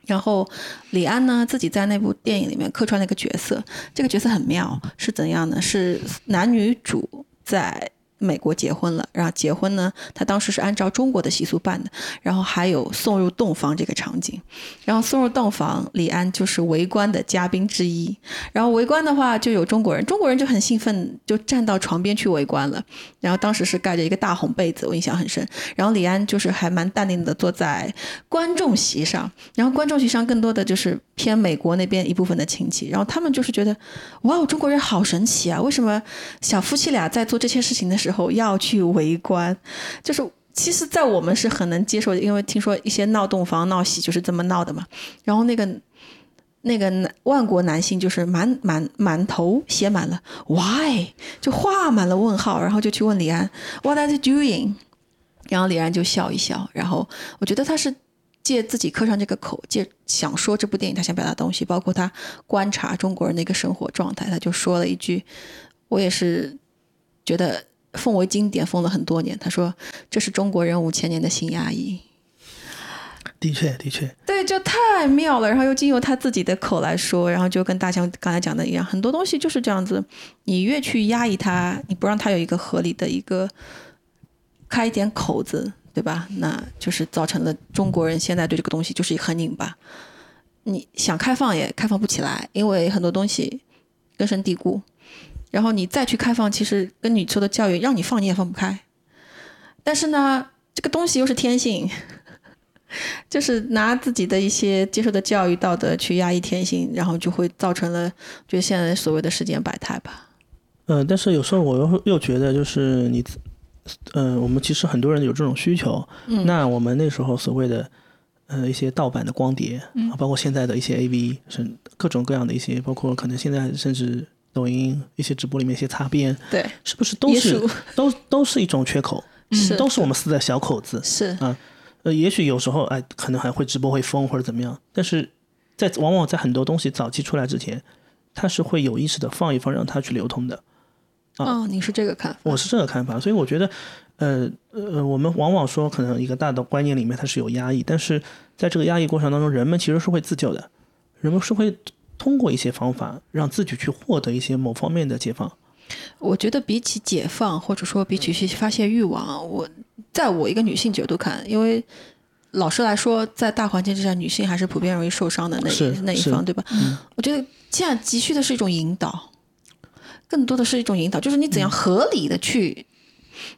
然后，李安呢自己在那部电影里面客串了一个角色，这个角色很妙，是怎样呢？是男女主在。美国结婚了，然后结婚呢，他当时是按照中国的习俗办的，然后还有送入洞房这个场景，然后送入洞房，李安就是围观的嘉宾之一，然后围观的话就有中国人，中国人就很兴奋，就站到床边去围观了，然后当时是盖着一个大红被子，我印象很深，然后李安就是还蛮淡定的坐在观众席上，然后观众席上更多的就是偏美国那边一部分的亲戚，然后他们就是觉得，哇，中国人好神奇啊，为什么小夫妻俩在做这些事情的时候。后要去围观，就是其实，在我们是很能接受的，因为听说一些闹洞房、闹喜就是这么闹的嘛。然后那个那个万国男性就是满满满头写满了 why，就画满了问号，然后就去问李安 what are you doing？然后李安就笑一笑，然后我觉得他是借自己刻上这个口，借想说这部电影他想表达的东西，包括他观察中国人的一个生活状态，他就说了一句，我也是觉得奉为经典，奉了很多年。他说：“这是中国人五千年的新压抑。”的确，的确，对，就太妙了。然后又经由他自己的口来说，然后就跟大象刚才讲的一样，很多东西就是这样子。你越去压抑它，你不让它有一个合理的一个开一点口子，对吧？那就是造成了中国人现在对这个东西就是很拧巴。你想开放也开放不起来，因为很多东西根深蒂固。然后你再去开放，其实跟你说的教育让你放你也放不开。但是呢，这个东西又是天性。就是拿自己的一些接受的教育道德去压抑天性，然后就会造成了，就现在所谓的世间百态吧。嗯，但是有时候我又又觉得，就是你，嗯，我们其实很多人有这种需求。嗯。那我们那时候所谓的，呃，一些盗版的光碟，嗯，包括现在的一些 AV，是各种各样的一些，包括可能现在甚至抖音一些直播里面一些擦边，对，是不是都是都都是一种缺口？是，都是我们撕的小口子。是啊。呃，也许有时候，哎，可能还会直播会封或者怎么样，但是在往往在很多东西早期出来之前，它是会有意识的放一放，让它去流通的。哦，你是这个看法？我是这个看法，所以我觉得，呃呃，我们往往说可能一个大的观念里面它是有压抑，但是在这个压抑过程当中，人们其实是会自救的，人们是会通过一些方法让自己去获得一些某方面的解放。我觉得比起解放，或者说比起去发泄欲望，我。在我一个女性角度看，因为老实来说，在大环境之下，女性还是普遍容易受伤的那一那一方，对吧？我觉得现在急需的是一种引导，更多的是一种引导，就是你怎样合理的去，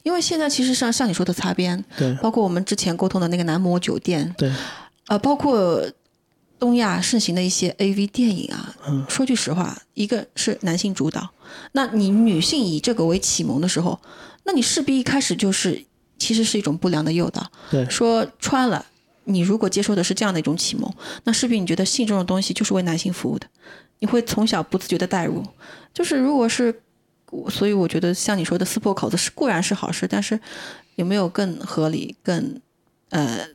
因为现在其实像像你说的擦边，对，包括我们之前沟通的那个男模酒店，对，呃，包括东亚盛行的一些 AV 电影啊，说句实话，一个是男性主导，那你女性以这个为启蒙的时候，那你势必一开始就是。其实是一种不良的诱导。对，说穿了，你如果接受的是这样的一种启蒙，那势必你觉得性这种东西就是为男性服务的，你会从小不自觉的代入。就是如果是，所以我觉得像你说的撕破口子是固然是好事，但是有没有更合理、更呃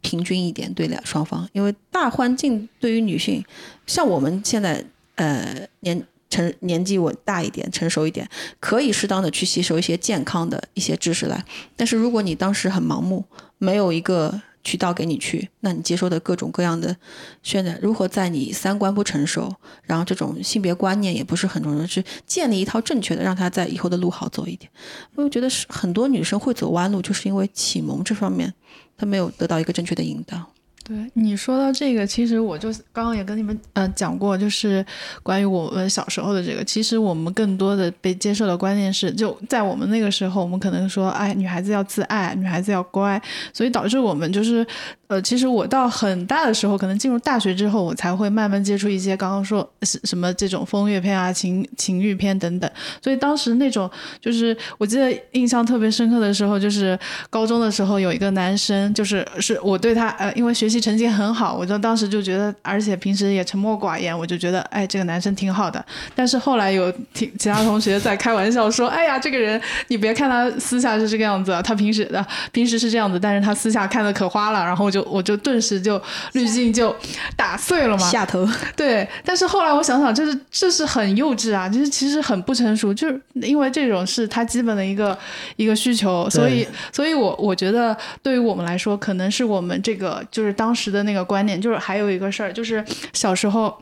平均一点对两双方？因为大环境对于女性，像我们现在呃年。成年纪稳大一点，成熟一点，可以适当的去吸收一些健康的一些知识来。但是如果你当时很盲目，没有一个渠道给你去，那你接收的各种各样的渲染，如何在你三观不成熟，然后这种性别观念也不是很重要，去建立一套正确的，让他在以后的路好走一点。我觉得是很多女生会走弯路，就是因为启蒙这方面，她没有得到一个正确的引导。对你说到这个，其实我就刚刚也跟你们呃讲过，就是关于我们小时候的这个。其实我们更多的被接受的观念是，就在我们那个时候，我们可能说，哎，女孩子要自爱，女孩子要乖，所以导致我们就是。呃，其实我到很大的时候，可能进入大学之后，我才会慢慢接触一些刚刚说什什么这种风月片啊、情情欲片等等。所以当时那种，就是我记得印象特别深刻的时候，就是高中的时候有一个男生，就是是我对他呃，因为学习成绩很好，我就当时就觉得，而且平时也沉默寡言，我就觉得哎，这个男生挺好的。但是后来有听其他同学在开玩笑说，哎呀，这个人你别看他私下是这个样子，他平时的平时是这样子，但是他私下看的可花了，然后就。我就顿时就滤镜就打碎了嘛，下头。对，但是后来我想想，这是这是很幼稚啊，就是其实很不成熟，就是因为这种是他基本的一个一个需求，所以，所以我我觉得对于我们来说，可能是我们这个就是当时的那个观念，就是还有一个事儿，就是小时候，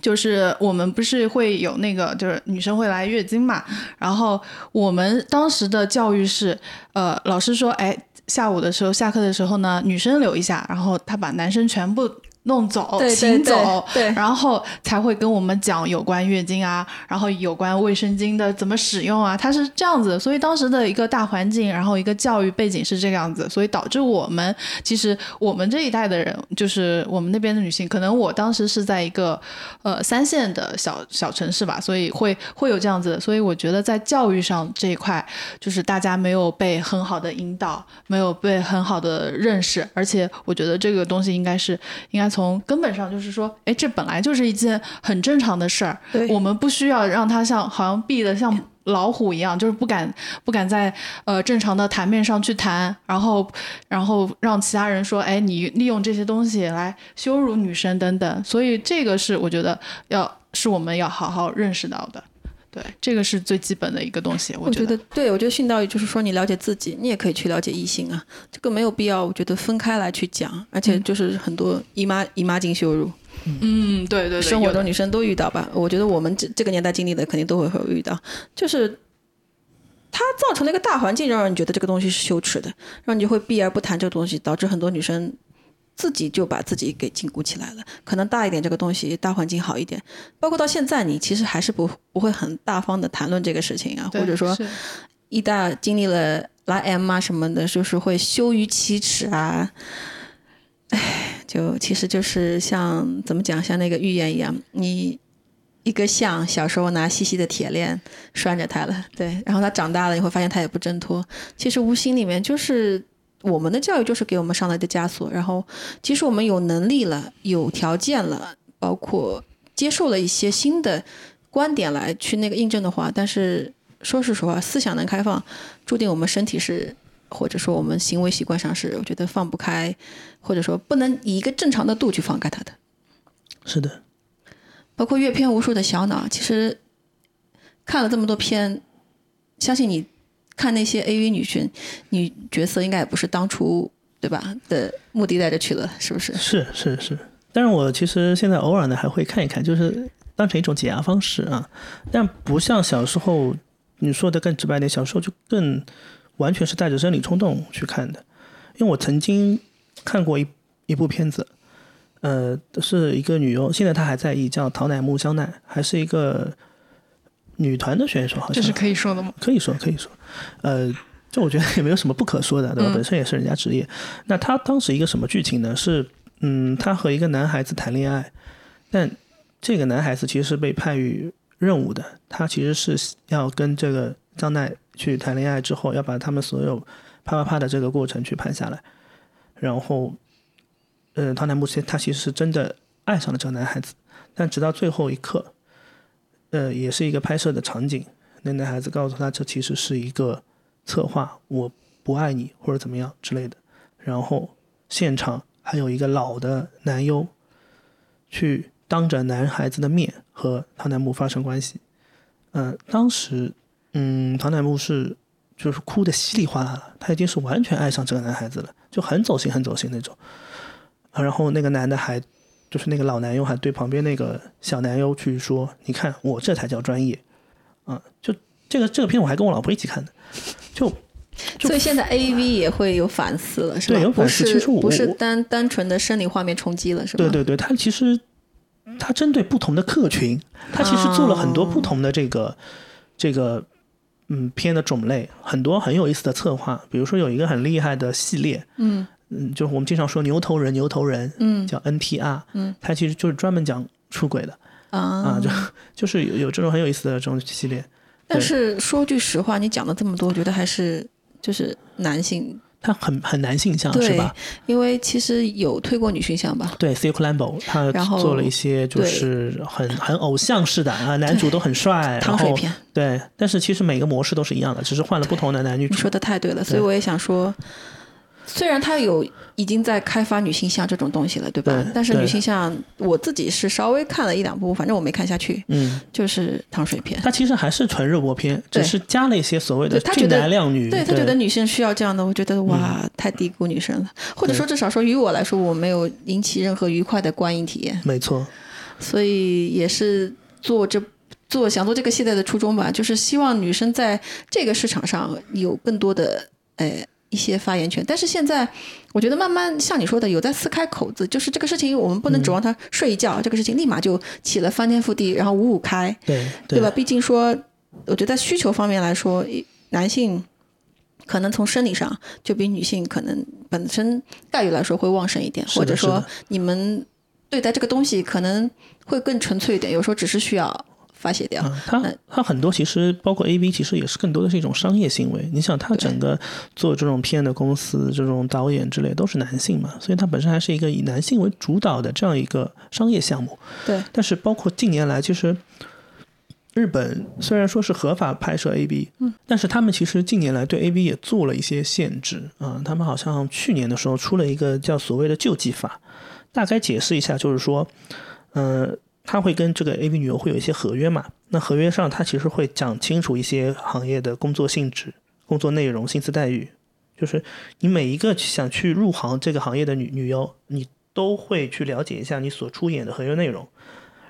就是我们不是会有那个，就是女生会来月经嘛，然后我们当时的教育是，呃，老师说，哎。下午的时候，下课的时候呢，女生留一下，然后他把男生全部。弄走，请走，对，然后才会跟我们讲有关月经啊，然后有关卫生巾的怎么使用啊，它是这样子。所以当时的一个大环境，然后一个教育背景是这个样子，所以导致我们其实我们这一代的人，就是我们那边的女性，可能我当时是在一个呃三线的小小城市吧，所以会会有这样子。所以我觉得在教育上这一块，就是大家没有被很好的引导，没有被很好的认识，而且我觉得这个东西应该是应该。从根本上就是说，哎，这本来就是一件很正常的事儿，我们不需要让它像好像闭的像老虎一样，就是不敢不敢在呃正常的台面上去谈，然后然后让其他人说，哎，你利用这些东西来羞辱女生等等。所以这个是我觉得要是我们要好好认识到的。对，这个是最基本的一个东西。我觉得，对我觉得性教育就是说，你了解自己，你也可以去了解异性啊，这个没有必要，我觉得分开来去讲。而且就是很多姨妈姨妈巾羞辱，嗯，对对对，生活中女生都遇到吧？我觉得我们这这个年代经历的肯定都会会遇到，就是它造成了一个大环境，让你觉得这个东西是羞耻的，让你就会避而不谈这个东西，导致很多女生。自己就把自己给禁锢起来了，可能大一点这个东西，大环境好一点，包括到现在，你其实还是不不会很大方的谈论这个事情啊，或者说，一大经历了来 M 啊什么的，就是会羞于启齿啊，哎，就其实就是像怎么讲，像那个预言一样，你一个象小时候拿细细的铁链拴着它了，对，然后它长大了，你会发现它也不挣脱，其实无形里面就是。我们的教育就是给我们上来的枷锁，然后即使我们有能力了、有条件了，包括接受了一些新的观点来去那个印证的话，但是说实话，思想能开放，注定我们身体是，或者说我们行为习惯上是，我觉得放不开，或者说不能以一个正常的度去放开它的。是的，包括阅片无数的小脑，其实看了这么多片，相信你。看那些 AV 女性女角色，应该也不是当初对吧的目的带着去了，是不是？是是是。但是我其实现在偶尔呢还会看一看，就是当成一种解压方式啊。但不像小时候你说的更直白点，小时候就更完全是带着生理冲动去看的。因为我曾经看过一一部片子，呃，是一个女优，现在她还在役，叫桃乃木香奈，还是一个。女团的选手好像这是可以说的吗？可以说，可以说，呃，这我觉得也没有什么不可说的，对吧？本身也是人家职业。那他当时一个什么剧情呢？是，嗯，他和一个男孩子谈恋爱，但这个男孩子其实是被派于任务的，他其实是要跟这个张奈去谈恋爱之后，要把他们所有啪啪啪的这个过程去拍下来，然后，呃，汤乃木其他其实是真的爱上了这个男孩子，但直到最后一刻。呃，也是一个拍摄的场景。那男孩子告诉他，这其实是一个策划，我不爱你或者怎么样之类的。然后现场还有一个老的男优，去当着男孩子的面和唐乃木发生关系。嗯，当时，嗯，唐乃木是就是哭的稀里哗啦了，他已经是完全爱上这个男孩子了，就很走心，很走心那种。然后那个男的还。就是那个老男优还对旁边那个小男优去说：“你看我这才叫专业，啊，就这个这个片我还跟我老婆一起看的，就所以现在 A V 也会有反思了，是吧？对，有反思。其实我不是单单纯的生理画面冲击了，是吧？对对对，他其实他针对不同的客群，他其实做了很多不同的这个这个嗯片的种类，很多很有意思的策划，比如说有一个很厉害的系列，嗯。嗯，就是我们经常说牛头人，牛头人，嗯，叫 NTR，嗯，它其实就是专门讲出轨的啊，啊，就就是有有这种很有意思的这种系列。但是说句实话，你讲了这么多，我觉得还是就是男性，他很很男性向是吧？因为其实有推过女性向吧？对 c i c l a m b o 他做了一些就是很很偶像式的啊，男主都很帅，糖水片。对，但是其实每个模式都是一样的，只是换了不同的男女主。说的太对了，所以我也想说。虽然他有已经在开发女性向这种东西了，对吧？但是女性向我自己是稍微看了一两部，反正我没看下去。嗯，就是糖水片。它其实还是纯热播片，只是加了一些所谓的俊男靓女。对他觉得女性需要这样的，我觉得哇，太低估女生了。或者说，至少说于我来说，我没有引起任何愉快的观影体验。没错。所以也是做这做想做这个系列的初衷吧，就是希望女生在这个市场上有更多的诶。一些发言权，但是现在我觉得慢慢像你说的，有在撕开口子，就是这个事情我们不能指望他睡一觉，这个事情立马就起了翻天覆地，然后五五开，对对吧？毕竟说，我觉得在需求方面来说，男性可能从生理上就比女性可能本身概率来说会旺盛一点，或者说你们对待这个东西可能会更纯粹一点，有时候只是需要。发泄掉，它它很多其实包括 A V，其实也是更多的是一种商业行为。你想，它整个做这种片的公司，这种导演之类都是男性嘛，所以它本身还是一个以男性为主导的这样一个商业项目。对。但是包括近年来，其实日本虽然说是合法拍摄 A B，嗯，但是他们其实近年来对 A B 也做了一些限制啊、他们好像去年的时候出了一个叫所谓的救济法，大概解释一下，就是说，呃，他会跟这个 A V 女优会有一些合约嘛，那合约上他其实会讲清楚一些行业的工作性质、工作内容、薪资待遇，就是你每一个想去入行这个行业的女女优，你都会去了解一下你所出演的合约内容，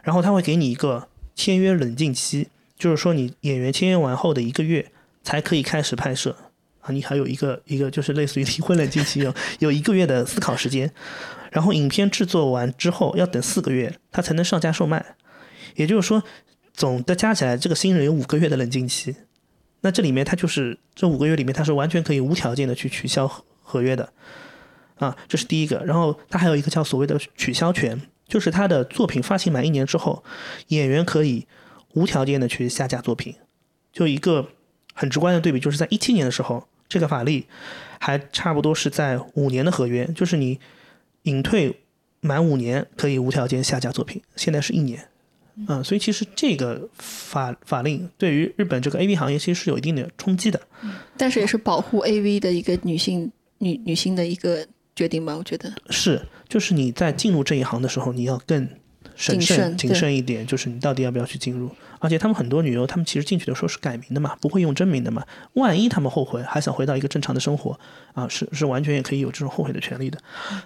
然后他会给你一个签约冷静期，就是说你演员签约完后的一个月才可以开始拍摄。啊，你还有一个一个就是类似于离婚冷静期有有一个月的思考时间，然后影片制作完之后要等四个月，它才能上架售卖，也就是说总的加起来这个新人有五个月的冷静期，那这里面他就是这五个月里面他是完全可以无条件的去取消合约的。啊，这是第一个。然后他还有一个叫所谓的取消权，就是他的作品发行满一年之后，演员可以无条件的去下架作品。就一个很直观的对比，就是在一七年的时候，这个法律还差不多是在五年的合约，就是你隐退满五年可以无条件下架作品，现在是一年。嗯，所以其实这个法法令对于日本这个 A V 行业其实是有一定的冲击的。但是也是保护 AV 的一个女性女女性的一个决定吧，我觉得。是，就是你在进入这一行的时候，你要更审谨慎、谨慎一点，就是你到底要不要去进入。而且他们很多女优，他们其实进去的时候是改名的嘛，不会用真名的嘛。万一他们后悔，还想回到一个正常的生活啊，是是完全也可以有这种后悔的权利的。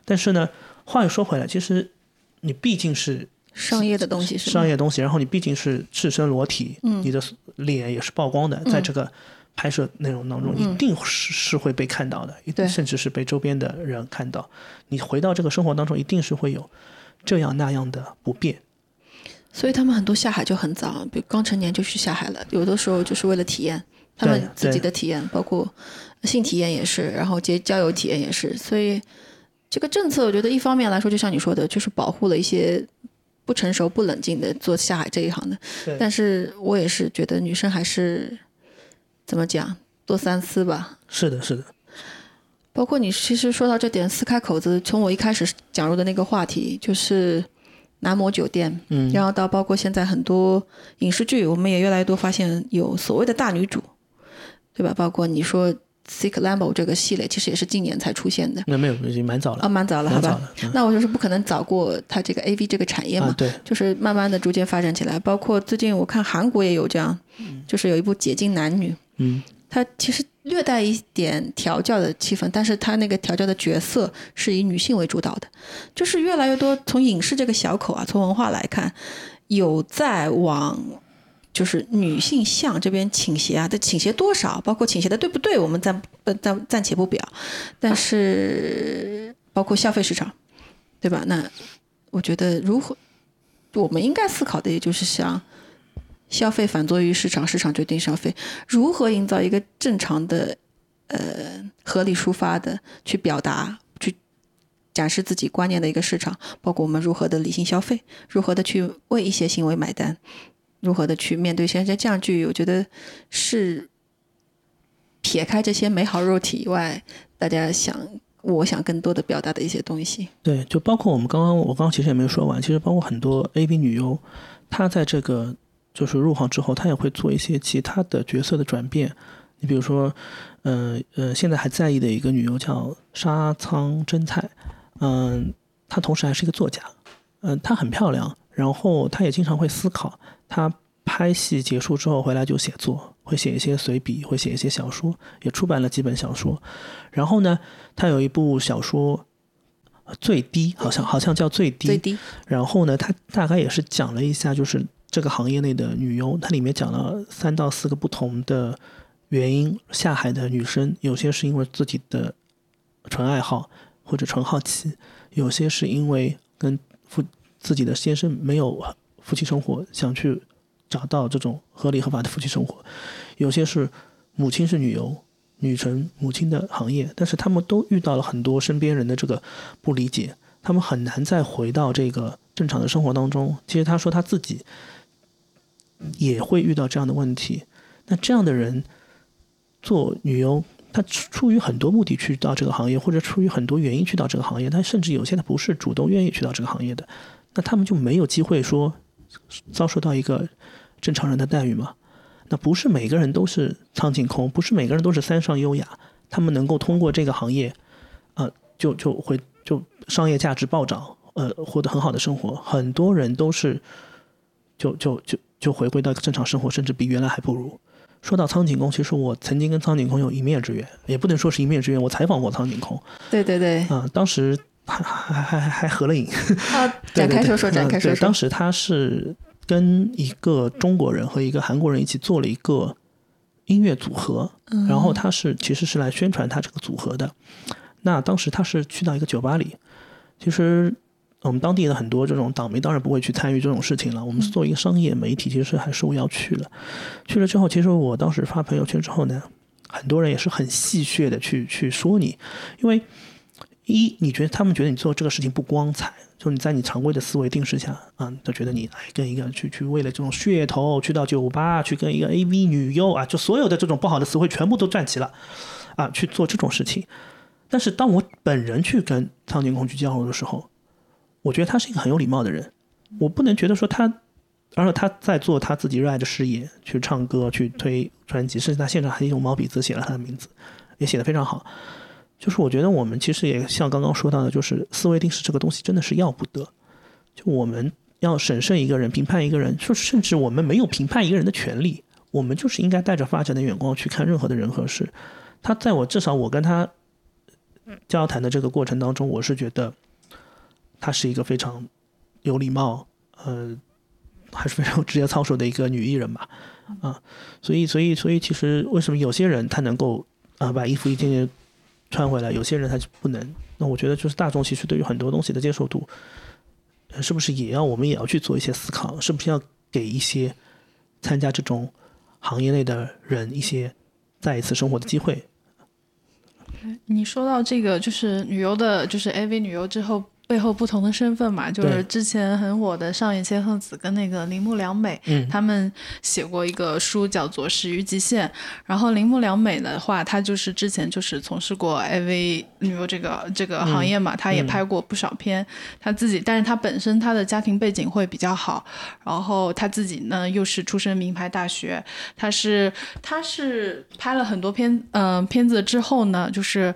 但是呢，话又说回来，其实你毕竟是商业的东西商业东西，然后你毕竟是赤身裸体，嗯你的脸也是曝光的，在这个拍摄内容当中，一定是是会被看到的，甚至是被周边的人看到。你回到这个生活当中，一定是会有这样那样的不便。所以他们很多下海就很早，比如刚成年就去下海了，有的时候就是为了体验他们自己的体验，包括性体验也是，然后结交友体验也是。所以这个政策，我觉得一方面来说，就像你说的，就是保护了一些不成熟、不冷静的做下海这一行的对。但是我也是觉得女生还是怎么讲，多三思吧。是的，是的，包括你其实说到这点，撕开口子，从我一开始讲入的那个话题，就是男模酒店，嗯，然后到包括现在很多影视剧，我们也越来越多发现有所谓的大女主，对吧？包括你说《Sick Lambo》这个系列，其实也是近年才出现的，那没有，已经蛮早了，啊，蛮早了，好吧？那我就是不可能早过它这个 A V 这个产业嘛，啊，对，就是慢慢的逐渐发展起来。包括最近我看韩国也有这样，就是有一部《解禁男女》，嗯，它其实略带一点调教的气氛，但是他那个调教的角色是以女性为主导的，就是越来越多从影视这个小口啊，从文化来看，有在往就是女性向这边倾斜啊，这倾斜多少，包括倾斜的对不对，我们暂呃暂暂且不表，但是包括消费市场，对吧？那我觉得如何，我们应该思考的也就是像。消费反作于市场，市场决定消费。如何营造一个正常的、呃合理抒发的去表达、去展示自己观念的一个市场，包括我们如何的理性消费，如何的去为一些行为买单，如何的去面对现在这样剧，我觉得是撇开这些美好肉体以外，大家想。我想更多的表达的一些东西，对，就包括我们刚刚，我刚刚其实也没有说完，其实包括很多 A B 女优，她在这个就是入行之后，他也会做一些其他的角色的转变。你比如说，呃呃，现在还在意的一个女优叫沙仓真菜，嗯、她同时还是一个作家，嗯、她很漂亮，然后她也经常会思考，她拍戏结束之后回来就写作，会写一些随笔，会写一些小说，也出版了几本小说。然后呢，她有一部小说呃最低，好像好像叫最低，最低然后呢，她大概也是讲了一下，就是这个行业内的女优，它里面讲了三到四个不同的原因下海的女生，有些是因为自己的纯爱好或者纯好奇，有些是因为跟夫自己的先生没有夫妻生活，想去找到这种合理合法的夫妻生活，有些是母亲是女优。女成母亲的行业，但是他们都遇到了很多身边人的这个不理解，他们很难再回到这个正常的生活当中。其实他说他自己也会遇到这样的问题。那这样的人做女优，他出于很多目的去到这个行业，或者出于很多原因去到这个行业，他甚至有些他不是主动愿意去到这个行业的，那他们就没有机会说遭受到一个正常人的待遇吗？那不是每个人都是苍井空，不是每个人都是三上优雅，他们能够通过这个行业，呃，就就会就商业价值暴涨，呃，获得很好的生活。很多人都是就就就就回归到正常生活，甚至比原来还不如。说到苍井空，其实我曾经跟苍井空有一面之缘，也不能说是一面之缘，我采访过苍井空对对对，啊、当时还还还还还合了影。啊，对展开说说，展嗯开说说对当。时他是跟一个中国人和一个韩国人一起做了一个音乐组合，嗯然后他是其实是来宣传他这个组合的。那当时他是去到一个酒吧里，其实我们当地的很多这种党媒当然不会去参与这种事情了。我们作为一个商业媒体，其实还受邀去了。去了之后，其实我当时发朋友圈之后呢，很多人也是很戏谑的去去说你，因为一你觉得他们觉得你做这个事情不光彩，就你在你常规的思维定式下啊，都觉得你哎跟一个去去为了这种噱头去到酒吧去跟一个 AV 女优啊，就所有的这种不好的词汇全部都站齐了啊，去做这种事情。但是当我本人去跟苍井空去交流的时候，我觉得他是一个很有礼貌的人，我不能觉得说他，而且他在做他自己热爱的事业，去唱歌，去推专辑，甚至他现场还用毛笔字写了他的名字，也写得非常好。就是我觉得我们其实也像刚刚说到的，就是思维定式这个东西真的是要不得。就我们要审慎一个人、评判一个人，就甚至我们没有评判一个人的权利，我们就是应该带着发展的眼光去看任何的人和事。他在我至少我跟他交谈的这个过程当中，我是觉得她是一个非常有礼貌，呃，还是非常职业操守的一个女艺人吧，啊，所以所以所以其实为什么有些人她能够啊把衣服一件件穿回来，有些人他就不能？那我觉得就是大众其实对于很多东西的接受度，是不是也要我们也要去做一些思考？是不是要给一些参加这种行业内的人一些再一次生活的机会？你说到这个，就是女优的，就是 AV 女优之后背后不同的身份嘛，就是之前很火的上野千鹤子跟那个铃木良美，嗯他们写过一个书叫做《始于极限》，然后铃木良美的话，她就是之前就是从事过 AV 女优这个这个行业嘛，她也拍过不少片，她自己，但是她本身她的家庭背景会比较好，然后她自己呢又是出身名牌大学，她是她是拍了很多片嗯、片子之后呢，就是。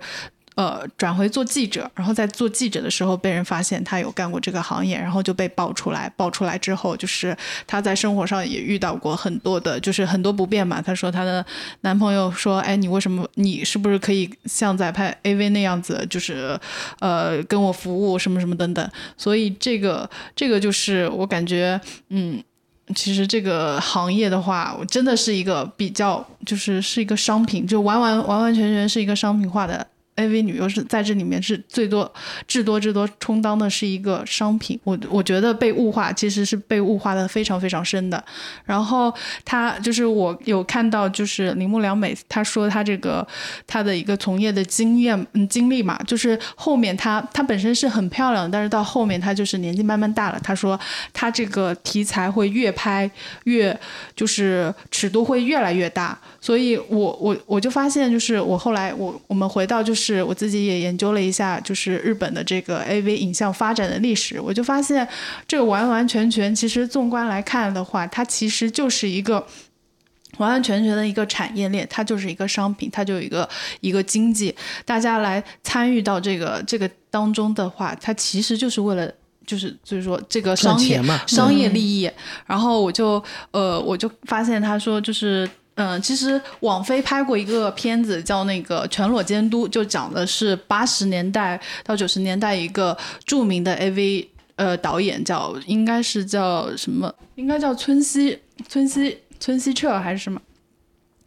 呃，转回做记者，然后在做记者的时候被人发现他有干过这个行业，然后就被爆出来。爆出来之后，就是她在生活上也遇到过很多的，就是很多不便嘛。她说她的男朋友说：“哎，你为什么？你是不是可以像在拍 AV 那样子，就是呃跟我服务什么什么等等？”所以这个这个就是我感觉，嗯。其实这个行业的话，我真的是一个比较，就是是一个商品，就完完完完全全是一个商品化的 AV 女优是在这里面是最多至多至多充当的是一个商品。我我觉得被物化其实是被物化的非常非常深的。然后她就是我有看到，就是铃木良美她说她这个她的一个从业的经验嗯经历嘛，就是后面她她本身是很漂亮，但是到后面她就是年纪慢慢大了，她说她这个题材会越拍越就是尺度会越来越大，所以我我我就发现，就是我后来我我们回到就是我自己也研究了一下，就是日本的这个 AV 影像发展的历史，我就发现这个完完全全其实纵观来看的话，它其实就是一个。完完全全的一个产业链，它就是一个商品，它就有一个一个经济，大家来参与到这个这个当中的话，它其实就是为了。就是就是说这个商业嘛商业利益，然后我就呃我就发现他说就是嗯、其实网飞拍过一个片子叫那个《全裸监督》，就讲的是八十年代到九十年代一个著名的 AV 呃导演叫应该是叫什么？应该叫村西村西村西彻还是什么？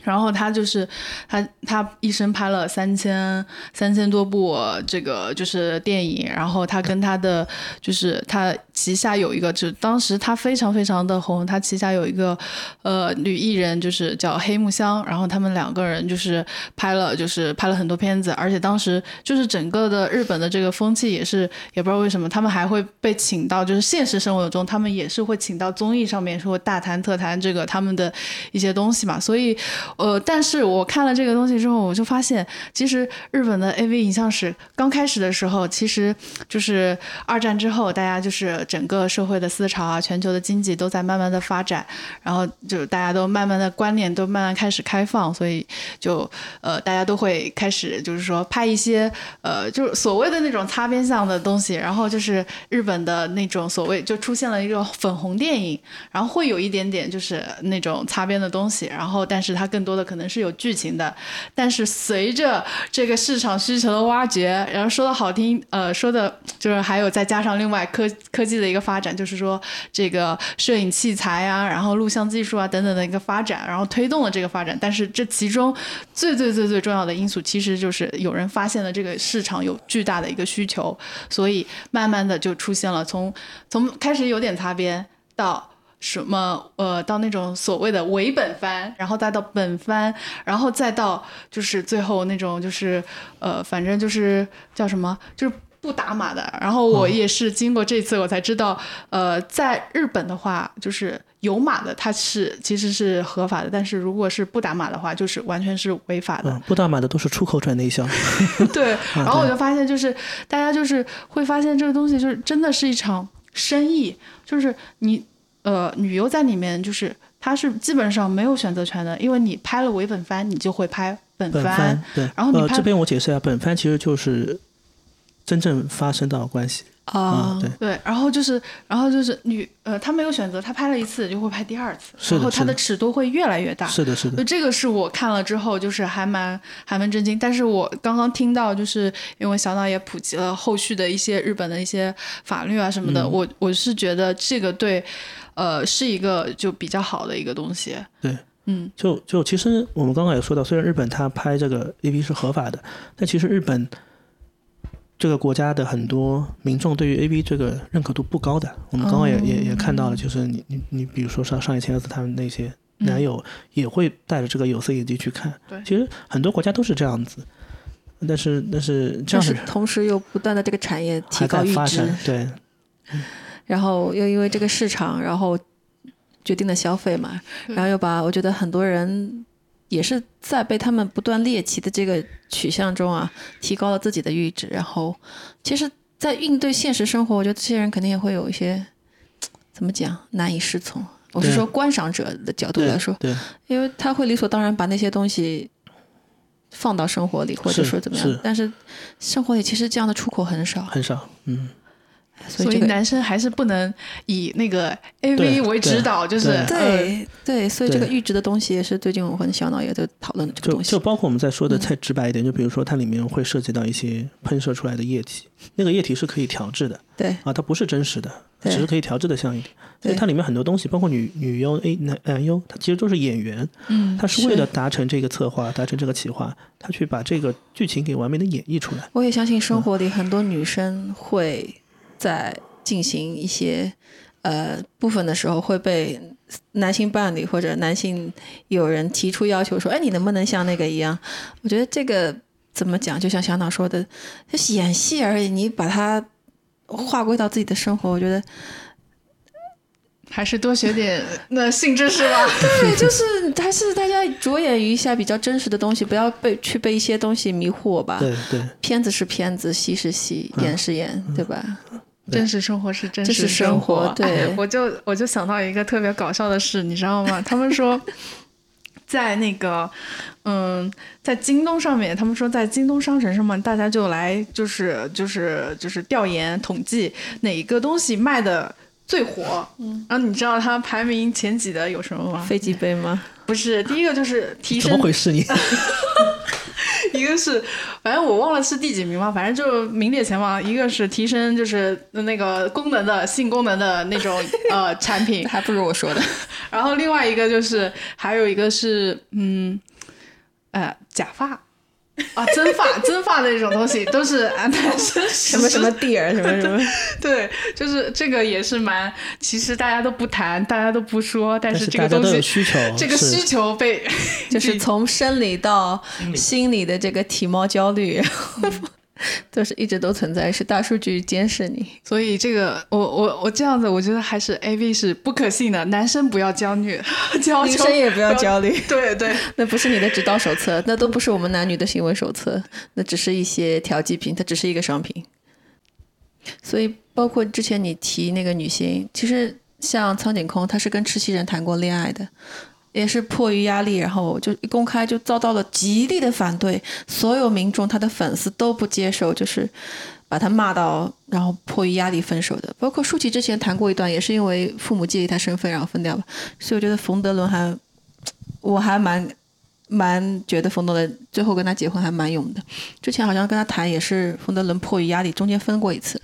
然后他就是他他一生拍了三千三千多部这个就是电影，然后他跟他的就是他旗下有一个，就当时他非常非常的红，他旗下有一个呃女艺人，就是叫黑木香，然后他们两个人就是拍了就是拍了很多片子，而且当时就是整个的日本的这个风气也是也不知道为什么，他们还会被请到就是现实生活中他们也是会请到综艺上面说大谈特谈这个他们的一些东西嘛，所以呃，但是我看了这个东西之后，我就发现，其实日本的 AV 影像史刚开始的时候，其实就是二战之后，大家就是整个社会的思潮啊，全球的经济都在慢慢的发展，然后就大家都慢慢的观念都慢慢开始开放，所以就呃，大家都会开始就是说拍一些呃，就是所谓的那种擦边相的东西，然后就是日本的那种所谓就出现了一个粉红电影，然后会有一点点就是那种擦边的东西，然后但是它更多的可能是有剧情的，但是随着这个市场需求的挖掘，然后说的好听，呃，说的就是还有再加上另外科科技的一个发展，就是说这个摄影器材啊，然后录像技术啊等等的一个发展，然后推动了这个发展。但是这其中最最最最重要的因素，其实就是有人发现了这个市场有巨大的一个需求，所以慢慢的就出现了从从开始有点擦边到。什么呃，到那种所谓的伪本番，然后再到本番，然后再到就是最后那种就是呃，反正就是叫什么，就是不打码的。然后我也是经过这次我才知道，呃，在日本的话，就是有码的它是其实是合法的，但是如果是不打码的话，就是完全是违法的。嗯，不打码的都是出口转内销。对，然后我就发现，就是大家就是会发现这个东西就是真的是一场生意，就是你。呃，女优在里面就是她是基本上没有选择权的，因为你拍了伪本番，你就会拍本番。对，然后你这边我解释一下，本番其实就是真正发生到关系。啊，对对，然后就是，然后就是女，呃，她没有选择，她拍了一次就会拍第二次，然后她的尺度会越来越大。是的，是的。这个是我看了之后，就是还蛮还蛮震惊。但是我刚刚听到，就是因为小岛也普及了后续的一些日本的一些法律啊什么的，我我是觉得这个对，呃，是一个就比较好的一个东西。对，嗯，就就其实我们刚刚也说到，虽然日本它拍这个 A V 是合法的，但其实日本。这个国家的很多民众对于 A B 这个认可度不高的，我们刚刚也也也看到了，就是你你你，比如说上上野千鹤子他们那些男友也会带着这个有色眼镜去看。对，其实很多国家都是这样子，但是但是这样是同时又不断的这个产业提高阈值，对，然后又因为这个市场，然后决定了消费嘛，然后又把我觉得很多人。也是在被他们不断猎奇的这个取向中啊，提高了自己的阈值。然后，其实，在应对现实生活，我觉得这些人肯定也会有一些怎么讲难以适从。我是说观赏者的角度来说，对，因为他会理所当然把那些东西放到生活里，或者说怎么样。但是，生活里其实这样的出口很少，很少。嗯。所以男生还是不能以那个 A V 为指导，就是对对，所以这个阈值的东西也是最近我和小脑也在讨论的这个东西。就包括我们在说的再直白一点，就比如说它里面会涉及到一些喷射出来的液体，那个液体是可以调制的，对啊，它不是真实的，只是可以调制的像一点。所以它里面很多东西，包括女女优 A 男男优，他其实都是演员，嗯，他是为了达成这个策划，达成这个企划，他去把这个剧情给完美的演绎出来。我也相信生活里很多女生会。在进行一些呃部分的时候，会被男性伴侣或者男性有人提出要求说：“哎，你能不能像那个一样？”我觉得这个怎么讲，就像小脑说的，就是演戏而已。你把它划归到自己的生活，我觉得还是多学点那性知识吧。对，就是还是大家着眼于一下比较真实的东西，不要被去被一些东西迷惑吧。对对，片子是片子，戏是戏，演是演，对吧？真实生活是真实生活，对，我就我就想到一个特别搞笑的事，你知道吗？他们说，在那个，嗯，在京东上面，他们说在京东商城上面，大家就来就是就是就是调研统计哪一个东西卖的最火。嗯，然后你知道它排名前几的有什么吗？飞机杯吗？不是，第一个就是提升。怎么回事你？一个是，反正我忘了是第几名嘛，反正就名列前茅。一个是提升，就是那个功能的性功能的那种呃产品，还不如我说的。然后另外一个就是，还有一个是嗯，呃，假发。啊，增发增发的那种东西都是男 生什么什么地儿什么什么，对，就是这个也是蛮，其实大家都不谈，大家都不说，但是这个东西需求，这个需求被就是 从生理到心理的这个体貌焦虑，都是一直都存在，是大数据监视你。所以这个我我我这样子，我觉得还是 A V 是不可信的，男生不要焦虑，焦女生也不要焦虑。对对，那不是你的指导手册，那都不是我们男女的行为手册，那只是一些调剂品，它只是一个商品。所以，包括之前你提那个女星，其实像苍井空，她是跟赤西仁谈过恋爱的，也是迫于压力，然后就一公开就遭到了极力的反对，所有民众他的粉丝都不接受，就是把他骂到，然后迫于压力分手的。包括舒淇之前谈过一段，也是因为父母介意他身份，然后分掉了。所以我觉得冯德伦还，我还蛮蛮觉得冯德伦最后跟他结婚还蛮勇的。之前好像跟他谈也是冯德伦迫于压力，中间分过一次。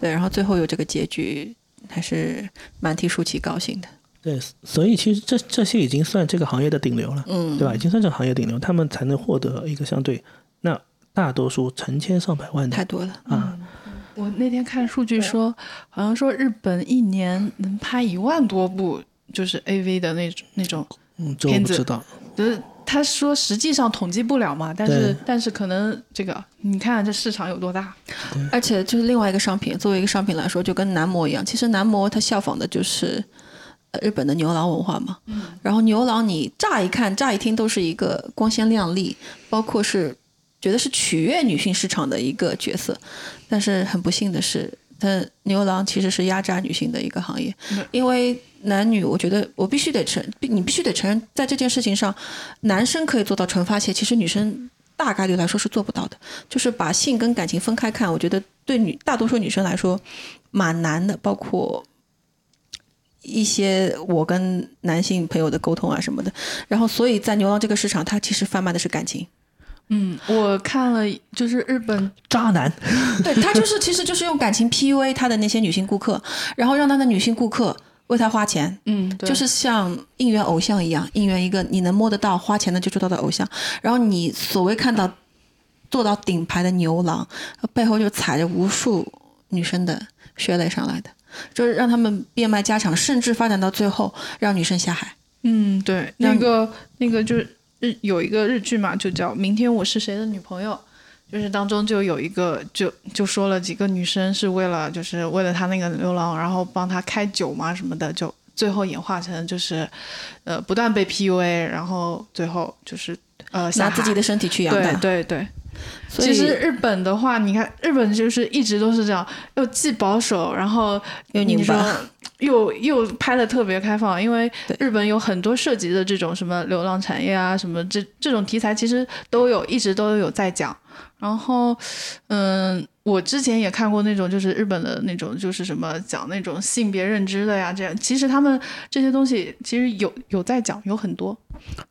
对，然后最后有这个结局，还是蛮替舒淇高兴的。对，所以其实这这些已经算这个行业的顶流了，嗯，对吧？已经算这个行业顶流，他们才能获得一个相对那大多数成千上百万的太多了。啊，我那天看数据说，好像说日本一年能拍一万多部，就是 A V 的那种那种，嗯，片子不知道。就是他说实际上统计不了嘛，但是但是可能这个你看这市场有多大，而且就是另外一个商品，作为一个商品来说，就跟男模一样。其实男模他效仿的就是呃日本的牛郎文化嘛。嗯。然后牛郎你乍一看、乍一听都是一个光鲜亮丽，包括是觉得是取悦女性市场的一个角色，但是很不幸的是，他牛郎其实是压榨女性的一个行业，因为。男女，我觉得我必须得承，你必须得承认，在这件事情上，男生可以做到纯发泄，其实女生大概率来说是做不到的。就是把性跟感情分开看，我觉得对女大多数女生来说蛮难的。包括一些我跟男性朋友的沟通啊什么的。然后，所以在牛郎这个市场，他其实贩卖的是感情。嗯，我看了，就是日本渣男，对他就是其实就是用感情 PUA 他的那些女性顾客，然后让他的女性顾客。为他花钱，嗯，就是像应援偶像一样，应援一个你能摸得到、花钱的就知道的偶像。然后你所谓看到做到顶牌的牛郎，背后就踩着无数女生的血泪上来的，就是让他们变卖家产，甚至发展到最后让女生下海。嗯，对，那个那个就是日有一个日剧嘛，就叫《明天我是谁的女朋友》。就是当中就有一个，就就说了几个女生是为了，就是为了他那个流浪，然后帮他开酒嘛什么的，就最后演化成就是，呃，不断被 PUA，然后最后就是呃拿自己的身体去养的。对对对。其实日本的话，你看日本就是一直都是这样，又既保守，然后又拧巴，又又拍的特别开放，因为日本有很多涉及的这种什么流浪产业啊，什么这这种题材其实都有，一直都有在讲。然后，嗯，我之前也看过那种，就是日本的那种，就是什么讲那种性别认知的呀，这样。其实他们这些东西其实有有在讲，有很多。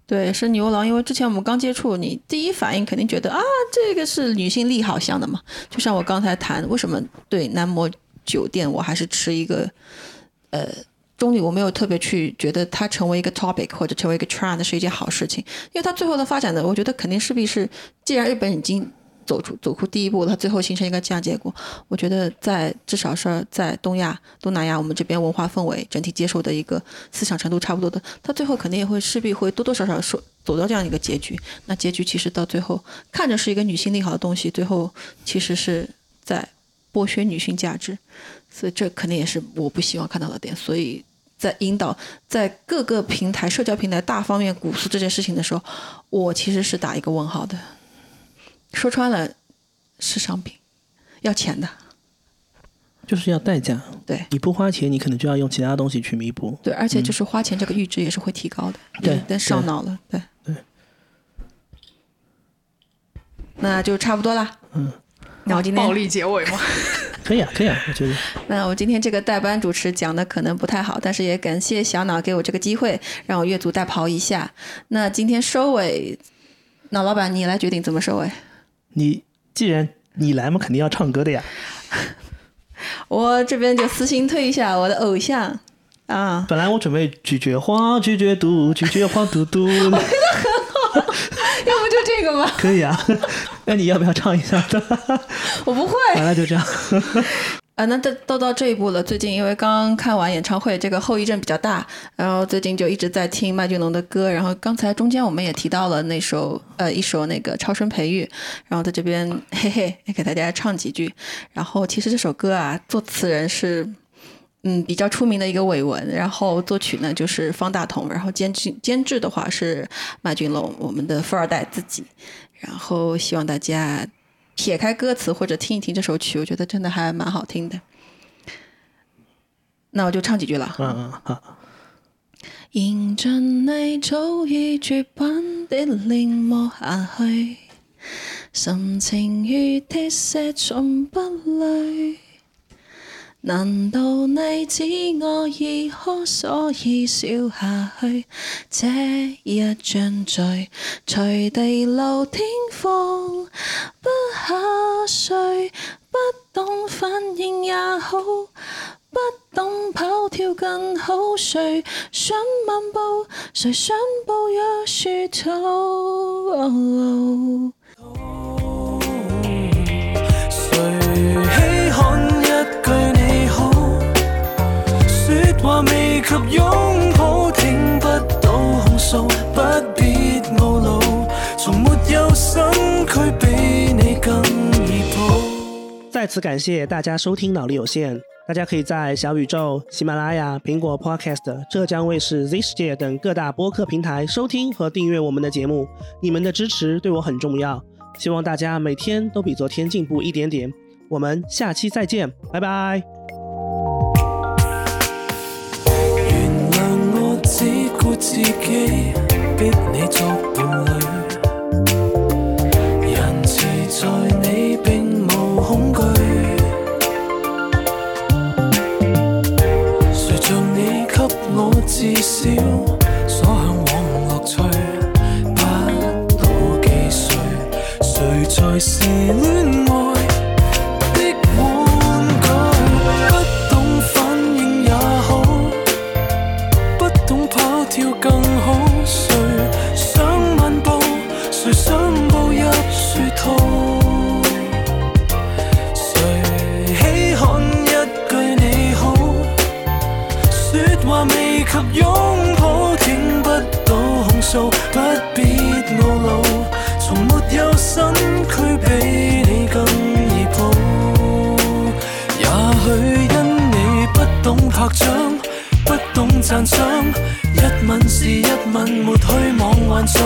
对，是牛郎，因为之前我们刚接触，你第一反应肯定觉得啊，这个是女性利好向的嘛。就像我刚才谈，为什么对男模酒店，我还是持一个呃中立，我没有特别去觉得它成为一个 topic 或者成为一个 trend 是一件好事情，因为它最后的发展呢，我觉得肯定势必是，既然日本已经。走出走出第一步，它最后形成一个这样结果。我觉得在至少是在东亚、东南亚，我们这边文化氛围整体接受的一个思想程度差不多的，它最后肯定也会势必会多多少少说走到这样一个结局。那结局其实到最后看着是一个女性利好的东西，最后其实是在剥削女性价值，所以这肯定也是我不希望看到的点。所以在引导在各个平台、社交平台大方面鼓诉这件事情的时候，我其实是打一个问号的。说穿了，是商品，要钱的，就是要代价。对，你不花钱，你可能就要用其他东西去弥补。对，而且就是花钱这个阈值也是会提高的。对，但上脑了。对对。那就差不多啦。嗯。那我今天暴力结尾吗？可以啊，可以啊，我觉得。那我今天这个代班主持讲的可能不太好，但是也感谢小脑给我这个机会，让我越俎代庖一下。那今天收尾，脑老板你来决定怎么收尾。你既然你来嘛，肯定要唱歌的呀。我这边就私信推一下我的偶像啊。本来我准备拒绝黄，拒绝毒，拒绝黄嘟嘟。我觉得很好，要不就这个吧。可以啊，那你要不要唱一下？我不会。完了就这样。啊，那都都到这一步了。最近因为刚看完演唱会，这个后遗症比较大，然后最近就一直在听麦浚龙的歌。然后刚才中间我们也提到了那首呃一首那个《超声培育》，然后在这边嘿嘿也给大家唱几句。然后其实这首歌啊，作词人是嗯比较出名的一个伟文，然后作曲呢就是方大同，然后监制监制的话是麦浚龙，我们的富二代自己。然后希望大家。撇开歌词或者听一听这首曲，我觉得真的还蛮好听的。那我就唱几句了。嗯嗯好。迎着你早已绝版的令磨下去，神情如铁石，从不累。难道你知我已可，所以笑下去？这一张嘴，随地漏天放，不下睡，不懂反应也好，不懂跑跳更好。谁想漫步？谁想步入树头？谁未及拥抱，听不到控诉，不必懊恼，从没有身躯比你更易抱。再次感谢大家收听脑力有限，大家可以在小宇宙、喜马拉雅、苹果 Podcast、浙江卫视 Z 世界等各大播客平台收听和订阅我们的节目，你们的支持对我很重要，希望大家每天都比昨天进步一点点。我们下期再见，拜拜。自己逼你作伴侣，仁慈在你并无恐惧。谁像你给我至少所向往乐趣？不妒忌谁，谁才是恋拥抱听不到控诉，不必懊恼，从没有身躯比你更易抱。也许因你不懂拍掌，不懂赞赏，一吻是一吻，没去妄幻想，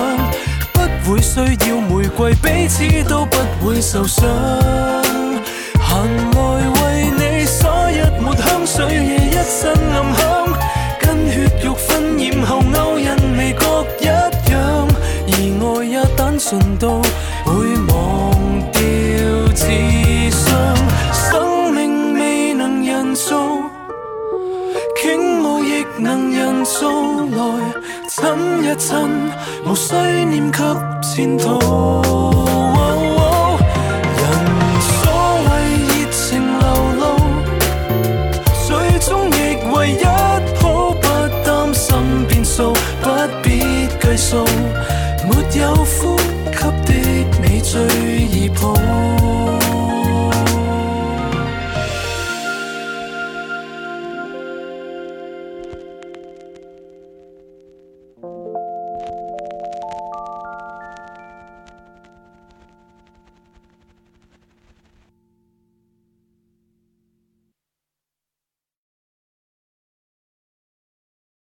不会需要玫瑰，彼此都不会受伤。行来为你洒一抹香水，夜一身暗香。血肉熏染后，勾引味觉一样，而爱也单纯到会忘掉智商。生命未能人造，倾慕亦能人造，来亲一亲，无需念及前途。